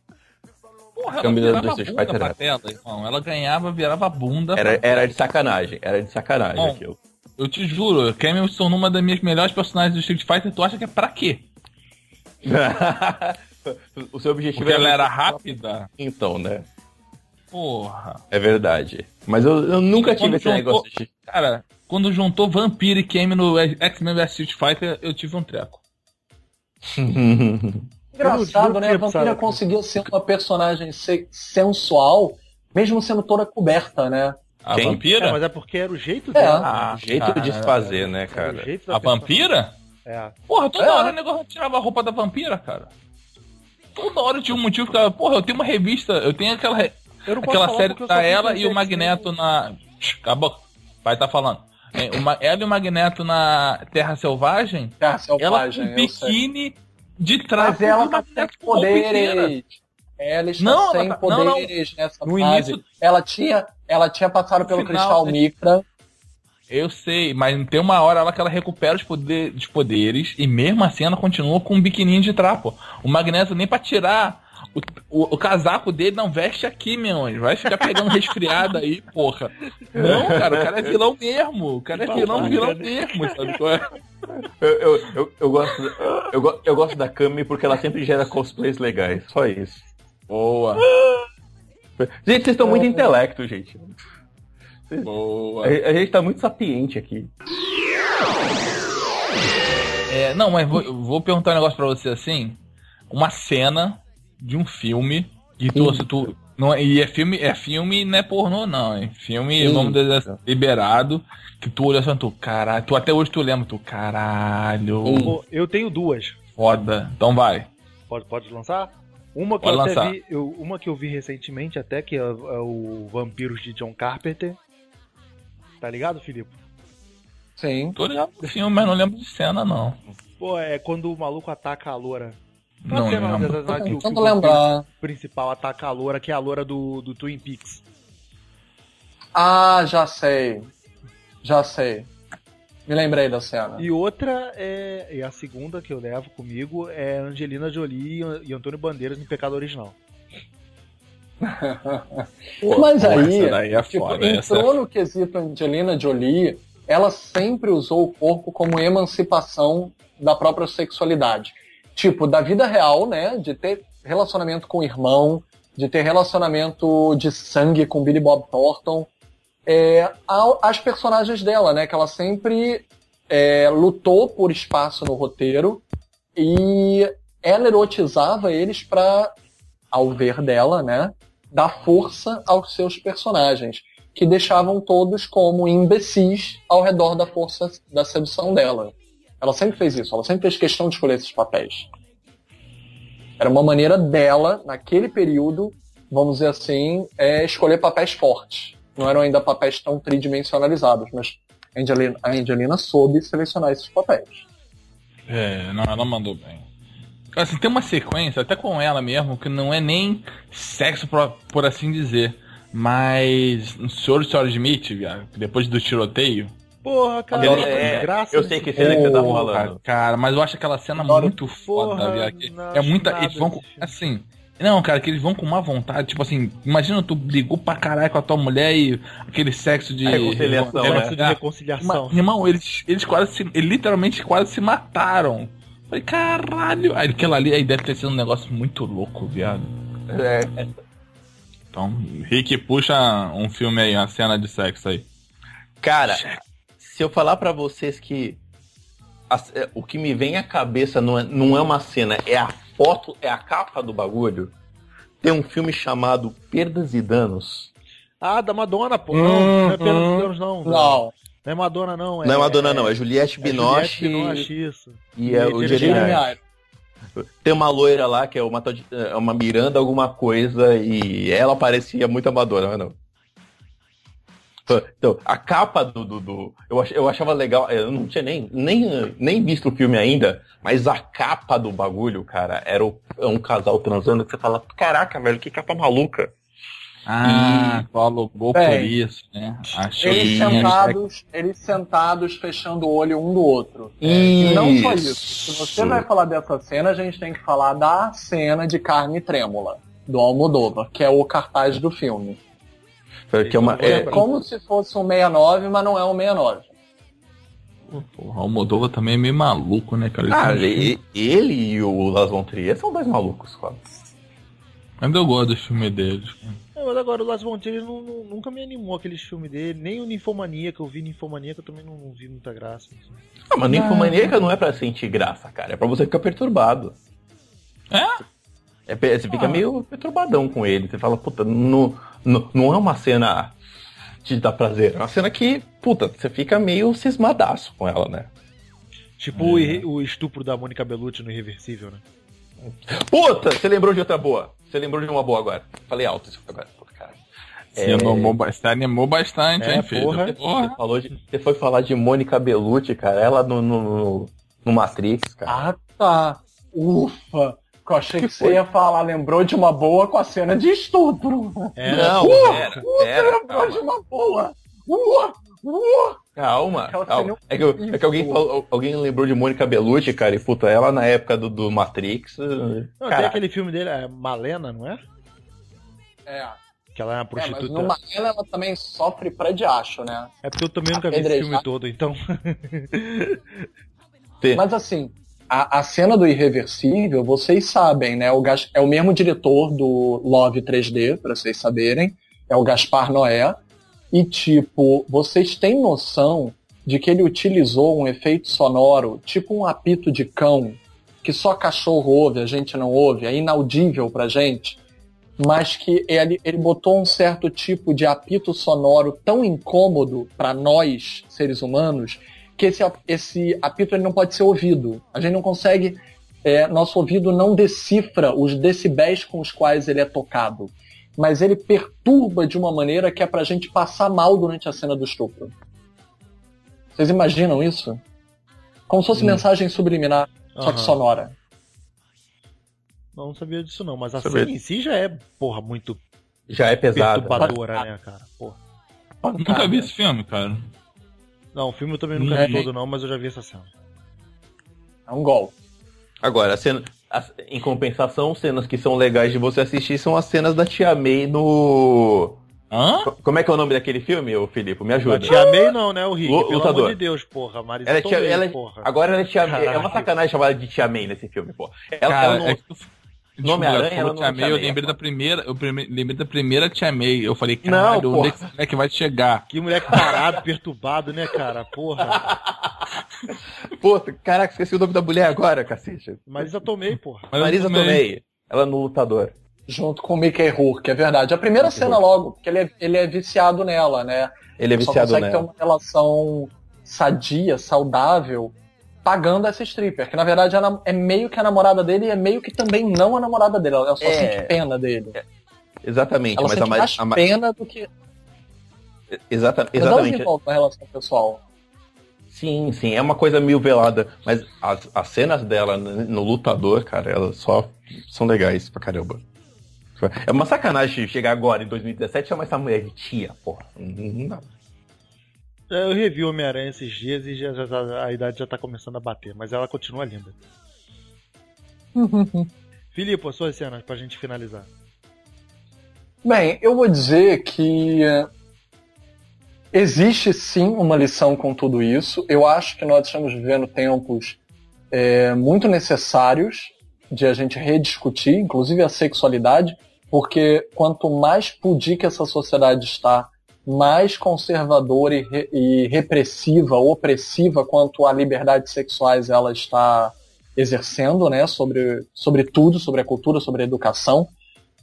Porra, ela virava do bunda Fighter pra tela, irmão. Ela ganhava, virava bunda. Era, era de sacanagem, era de sacanagem Bom, aquilo. eu te juro, Cameron se tornou uma das minhas melhores personagens do Street Fighter, tu acha que é pra quê? <laughs> o seu objetivo Porque ela era rápida? Então, né? Porra. É verdade. Mas eu, eu nunca tive esse juntou- negócio de. Cara, quando juntou Vampiro e Kame no X-Men vs Street Fighter, eu tive um treco. <laughs> Engraçado, né? A Vampira tinha conseguia ser uma personagem se- sensual, mesmo sendo toda coberta, né? A Quem? É, vampira? mas é porque era o jeito É. dela. Ah, jeito cara. de se fazer, né, Era o cara? A vampira? É. Porra, toda É. hora o negócio tirava a roupa da vampira, cara. Toda hora tinha um motivo, ficava, porra, eu tenho uma revista, eu tenho aquela, re- Eu não aquela série da ela e o. Magneto na. Acabou. Pai tá falando. É, o Ma- ela e o Magneto na Terra Selvagem, Terra ela Selvagem, com eu sei. biquíni de trapo Mas ela tá sem poderes. Ela está Não, sem ela tá- não, não. poderes nessa No fase. início- Ela tinha, ela tinha passado pelo final, cristal né? Micra. Eu sei, mas tem uma hora lá que ela recupera os, poder- os poderes e mesmo assim ela continua com um biquininho de trapo. O Magneto nem pra tirar o, o- o casaco dele não veste aqui, meu anjo. Vai ficar pegando resfriado aí, porra. Não, cara, o cara é vilão mesmo. O cara é vilão, vilão mesmo, sabe qual é? Eu, eu, eu, eu gosto, eu, eu gosto da Kami porque ela sempre gera cosplays legais. Só isso. Boa, Gente, vocês estão muito intelecto, gente. Boa. A, a gente tá muito sapiente aqui. É, não, mas vou, eu vou perguntar um negócio pra você assim. Uma cena de um filme e tu, se tu não, é- e é filme, é filme não é pornô não, é filme, Sim. vamos dizer assim, liberado, que tu olha assim, tu, caralho, tu até hoje tu lembra, tu, caralho, Pô, Eu tenho duas. foda. Então vai. Pode, pode lançar? Uma que Pode eu até lançar. vi, eu- uma que eu vi recentemente até, que é, é o Vampiros de John Carpenter. Tá ligado, Filipe? Sim. Tô ligado do filme, mas não lembro de cena não. Pô, é quando o maluco ataca a loura. Não cena lembro. Tô que lembrar. principal ataca a loura, que é a loura do, do Twin Peaks. Ah, já sei. Já sei. Me lembrei da cena. E outra é. E a segunda que eu levo comigo é Angelina Jolie e- Antônio Bandeiras em Pecado Original. <laughs> Mas Pô, aí, essa daí é tipo, foda, entrou no quesito Angelina Jolie, ela sempre usou o corpo como emancipação da própria sexualidade. Tipo, da vida real, né? De ter relacionamento com o irmão, de ter relacionamento de sangue com Billy Bob Thornton. É, as personagens dela, né? Que ela sempre é, lutou por espaço no roteiro e ela erotizava eles para, ao ver dela, né? Dar força aos seus personagens, que deixavam todos como imbecis ao redor da força da sedução dela. Ela sempre fez isso, ela sempre fez questão de escolher esses papéis. Era uma maneira dela, naquele período, vamos dizer assim, é, escolher papéis fortes. Não eram ainda papéis tão tridimensionalizados, mas a Angelina, a Angelina soube selecionar esses papéis. É, não, ela mandou bem. Assim, tem uma sequência, até com ela mesmo, que não é nem sexo, por, por assim dizer. Mas no Senhor Senhora Smith, viado, depois do tiroteio. Porra, cara, Adoro- que é, desgraça. eu sei que cena que você tá Porra, falando. Cara, cara, mas eu acho aquela cena Adoro- muito foda, Porra, viado. que não É muita. nada Eles vão com. Assim. Não, cara, que eles vão com má vontade. Tipo assim, imagina tu brigou pra caralho com a tua mulher e aquele sexo de. Reconciliação, É, né? Sexo de é. reconciliação. Irmão, eles, eles quase se. Eles literalmente quase se mataram. Falei, caralho. Aí aquela ali aí deve ter sido um negócio muito louco, viado. É, Então, Rick puxa um filme aí, uma cena de sexo aí. Cara, se eu falar pra vocês que a- é, o que me vem à cabeça não é, não é uma cena, é a foto, é a capa do bagulho. Tem um filme chamado Perdas e Danos. Ah, da Madonna, pô. Hum, não, não é Pedro hum. dos Anos, não. Não, Não é Madonna, não. É, não é Madonna, não, é Juliette é Binoche, Juliette Binoche, isso. e é o Jeremy. Tem uma loira lá que é uma, é uma Miranda alguma coisa e ela parecia muito a Madonna, mas não. Então, a capa do. do, do- eu, ach, eu achava legal, eu não tinha nem, nem, nem visto o filme ainda, mas a capa do bagulho, cara, era o- é um casal transando que você fala, caraca, velho, que capa maluca. Ah, tu alugou por Bem, isso, né? Achei eles que- sentados, eles sentados fechando o olho um do outro. E não só isso. Se você vai falar dessa cena, a gente tem que falar da cena de carne trêmula, do Almodóvar, que é o cartaz do filme. Que é uma, É é, como se fosse um 69, mas não é um 69. Porra, o Moldova também é meio maluco, né, cara? Ah, Esse filme- ele, ele e o Las Trier são dois malucos, cara. Ainda eu gosto dos filmes deles. É, mas agora o Las Von Trier não- não- nunca me animou aqueles filmes dele, nem o Ninfomania, que eu vi Ninfomania, que eu também não, não vi muita graça. assim. Ah, mas ninfomaníaca não é pra sentir graça, cara. É pra você ficar perturbado. É? É, você fica meio perturbadão com ele. Você fala, puta, não, não, não é uma cena de dar prazer. É uma cena que, puta, você fica meio cismadaço com ela, né? Tipo o irre- o, estupro da Mônica Bellucci no Irreversível, né? Puta, você lembrou de outra boa. Você lembrou de uma boa agora. Falei alto isso agora. Puta, cara. Se animou, se animou bastante, É, hein, filho? porra. Você, falou de, você foi falar de Mônica Bellucci, cara. Ela no, no, no, Matrix, cara. Ah, tá. Ufa. Que eu achei que, Que você ia falar, lembrou de uma boa com a cena de estupro. É, não, Uh, pera, uh, pera, lembrou de calma. uma boa. Uh, uh. Calma, calma. É que, é que alguém, falou- alguém lembrou de Mônica Bellucci, cara, e puta, ela na época do, do Matrix. eh, Não, tem aquele filme dele, é Malena, não é? É. Que ela é uma É, mas prostituta. numa ela, também sofre pra de acho, né? É porque eu também nunca vi esse filme todo, então. <laughs> Mas assim, a, a cena do Irreversível, vocês sabem, né? O Gas- é o mesmo diretor do Love 3D, pra vocês saberem. É o Gaspar Noé. E, tipo, vocês têm noção de que ele utilizou um efeito sonoro, tipo um apito de cão, que só cachorro ouve, a gente não ouve, é inaudível pra gente, mas que ele, ele botou um certo tipo de apito sonoro tão incômodo pra nós, seres humanos, que esse, esse apito ele não pode ser ouvido. A gente não consegue, é, nosso ouvido não decifra os decibéis com os quais ele é tocado. Mas ele perturba de uma maneira que é pra gente passar mal durante a cena do estupro. Vocês imaginam isso? Como se fosse Hum. mensagem subliminar, só que sonora. Não, não sabia disso não, mas a Sabia. cena em si já é, porra, muito Já é pesada. perturbadora, né, cara? Porra. Nunca vi esse filme, cara. Não, o filme eu também nunca vi É. todo não, mas eu já vi essa cena. É um golpe. Agora, a cena, as- em compensação, cenas que são legais de você assistir são as cenas da Tia May no. Hã? Co- Como é que é o nome daquele filme, ô Filipe? Me A ajuda. Tia May não, né, o Rick? Lu- Pelo lutador. amor de Deus, porra. Marisa Ela é tia, Tomei, ela é- porra. agora ela é Tia May. É uma sacanagem chamar de Tia May nesse filme, pô. Ela, Cara, ela não- é tu... Nome Aranha, falou ela não Tia May, eu lembrei da primeira, eu prime- lembrei da primeira Tia May. Eu falei, Não, caralho, onde porra. é que esse moleque vai chegar? Que moleque parado, perturbado, né, cara? Porra. <laughs> Pô, caraca, esqueci o nome da mulher agora, cacete. Marisa Tomei, porra. Marisa também- Tomei. Ela no lutador. Junto com o Mickey Rourke, é verdade. A primeira Mickey cena logo, porque ele é, ele é viciado nela, né? Ele é Só viciado consegue ter nela. uma relação sadia, saudável, pagando essa stripper. Que na verdade é, na- é meio que a namorada dele e é meio que também não a namorada dele. Ela só É. sente pena dele. Exatamente, Ela mas sente a Mar- mais a pena do que. Exata, Mas ela exatamente. desenvolve uma relação pessoal. Sim, sim, é uma coisa meio velada, mas as, as cenas dela no, no lutador, cara, elas só são legais pra caramba. É uma sacanagem chegar agora, em 2017, e chamar essa mulher de tia, porra. Não dá. É, Eu revi o Homem-Aranha esses dias e já, já- a idade já tá começando a bater, mas ela continua linda. <laughs> Filipe, as suas cenas pra gente finalizar. Bem, eu vou dizer que eh, existe sim uma lição com tudo isso. Eu acho que nós estamos vivendo tempos eh, muito necessários de a gente rediscutir, inclusive a sexualidade, porque quanto mais pudica essa sociedade está, mais conservadora e, re- e repressiva, opressiva quanto à liberdade sexuais ela está exercendo, né, sobre, sobre tudo, sobre a cultura, sobre a educação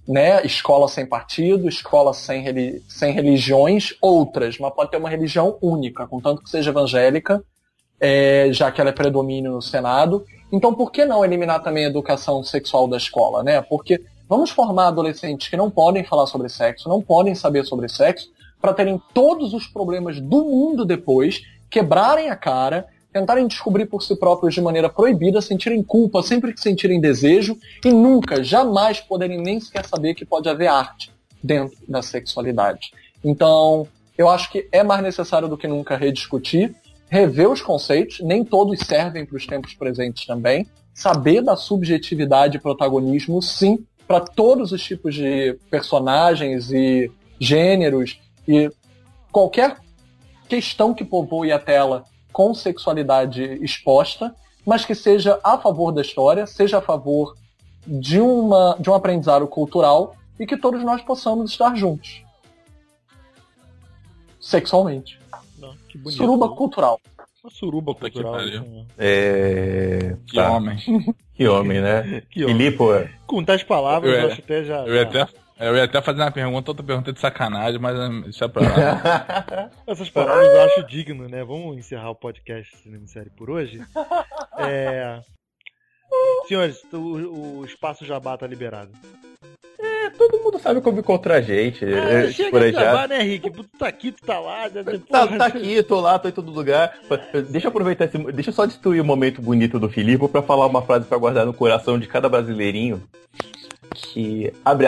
né? Escola sem partido, escola sem, sem religiões, outras, mas pode ter uma religião única, contanto que seja evangélica, é, já que ela é predomínio no Senado. Então, por que não eliminar também a educação sexual da escola, né? Porque vamos formar adolescentes que não podem falar sobre sexo, não podem saber sobre sexo, para terem todos os problemas do mundo depois, quebrarem a cara, tentarem descobrir por si próprios de maneira proibida, sentirem culpa sempre que sentirem desejo e nunca, jamais poderem nem sequer saber que pode haver arte dentro da sexualidade. Então, eu acho que é mais necessário do que nunca rediscutir, rever os conceitos, nem todos servem para os tempos presentes também, saber da subjetividade e protagonismo, sim, para todos os tipos de personagens e gêneros e qualquer questão que povoe a tela com sexualidade exposta, mas que seja a favor da história, seja a favor de, uma, de um aprendizado cultural e que todos nós possamos estar juntos. Sexualmente. Não, que. Suruba cultural. Uma suruba Puta que cultural. pariu. assim, É... Que tá. homem. <laughs> Que homem, né? né? <laughs> Que homem. Filipe, Com tais palavras, Eu eu, acho até já. Eu até, eu ia até fazer uma pergunta, outra pergunta de sacanagem, mas hum, deixa pra lá. <laughs> Essas palavras eu acho digno, né? Vamos encerrar o podcast Cinema e Série por hoje. É... Senhores, o, o espaço Jabá tá liberado. Todo mundo sabe como encontrar a gente. é, Ah, chega por aí de já. Jabá, né, Rick? Tu tá aqui, tu tá lá. já- Tá, tá aqui, tô lá, tô em todo lugar. Deixa eu aproveitar esse. Deixa eu só destruir o momento bonito do Filipe pra falar uma frase pra guardar no coração de cada brasileirinho. Que. Abre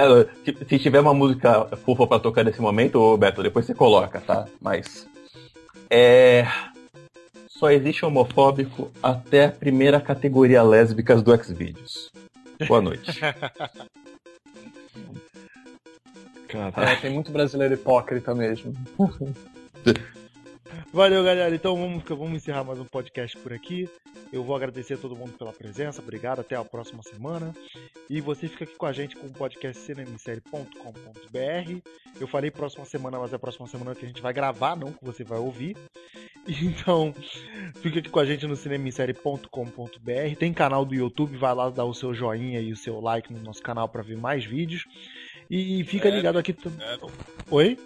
Se tiver uma música fofa pra tocar nesse momento, ô Beto, depois você coloca, tá? Mas. É. Só existe homofóbico até a primeira categoria lésbicas do Xvideos. Boa noite. <laughs> É, tem muito brasileiro hipócrita mesmo. <laughs> Valeu, galera. Então vamos, vamos encerrar mais um podcast por aqui. Eu vou agradecer a todo mundo pela presença. Obrigado. Até a próxima semana. E você fica aqui com a gente com o podcast cinemissérie.com.br. Eu falei próxima semana, mas é a próxima semana que a gente vai gravar, não que você vai ouvir. <laughs> Então, fica aqui com a gente no cinemissérie.com.br. Tem canal do YouTube, vai lá dar o seu joinha e o seu like no nosso canal para ver mais vídeos. E fica É, ligado aqui. É, Oi?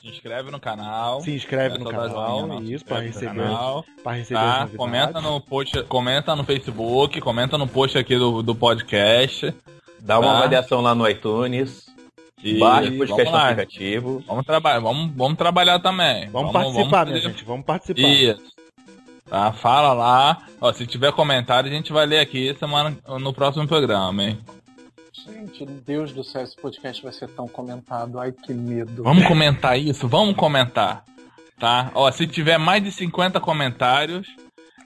Se inscreve no canal. Se inscreve é no canal, isso, para receber, canal, pra receber Tá? Comenta no post, comenta no Facebook, comenta no post aqui do, do podcast. Dá uma Tá. avaliação lá no iTunes. E Baixa o podcast vamos aplicativo. Vamos trabalhar, vamos, vamos trabalhar também. Vamos, participar, minha fazer- gente. Vamos participar. Isso. Tá, fala lá. Ó, se tiver comentário, a gente vai ler aqui semana no próximo programa, hein? Gente, Deus do céu, esse podcast vai ser tão comentado. Ai, que medo. Vamos comentar isso? Vamos comentar. Tá? Ó, se tiver mais de 50 comentários,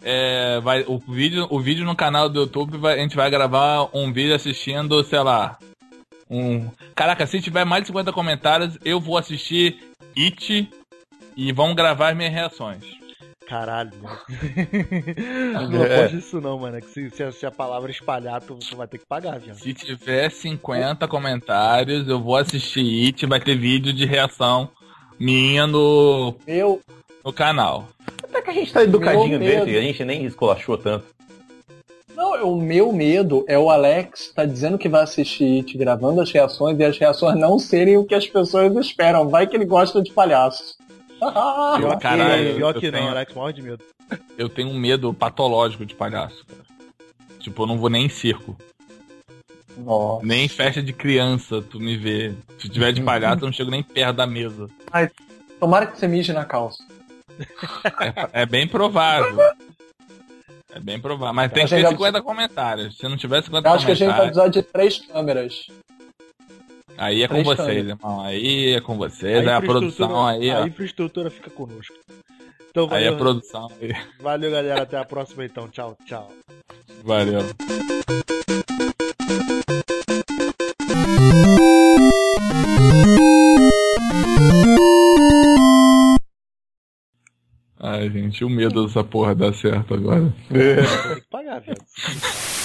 é, vai, o, vídeo, o vídeo no canal do YouTube, vai- a gente vai gravar um vídeo assistindo, sei lá. Um. Caraca, se tiver mais de 50 comentários, eu vou assistir It e vamos gravar as minhas reações. Caralho, <laughs> mano. não É. pode isso não, mano. É que se, se a, se a palavra espalhar, tu, tu vai ter que pagar, viado. Se tiver 50 comentários, eu vou assistir It, vai ter vídeo de reação minha no, Eu, no canal. Até que a gente tá educadinho Meu desse, a gente nem esculachou tanto. não, o meu medo é o Alex tá dizendo que vai assistir It, gravando as reações e as reações não serem o que as pessoas esperam. Vai que ele gosta de palhaço. <laughs> Pior, Caralho, que, pior eu que não, tenho- Alex, morre de medo. Eu tenho um medo patológico de palhaço, cara. Tipo, eu não vou nem em circo. Nossa. Nem em festa de criança, tu me vê. Se tiver de palhaço, eu não chego nem perto da mesa. Tomara que você mije na calça. É, é bem provável. É bem provável. Mas tem que ter já- 50 comentários. Se não tiver 50 Eu acho que a gente vai comentários, precisar de três câmeras. Aí é com vocês, irmão. Aí é com vocês. Aí a produção aí, a ó. infraestrutura fica conosco. Então, Aí a valeu, produção aí. valeu, galera. Até a próxima, então. Tchau, tchau. Valeu. Ai, gente, o medo dessa porra dar certo agora. Tem que pagar, viado. <laughs>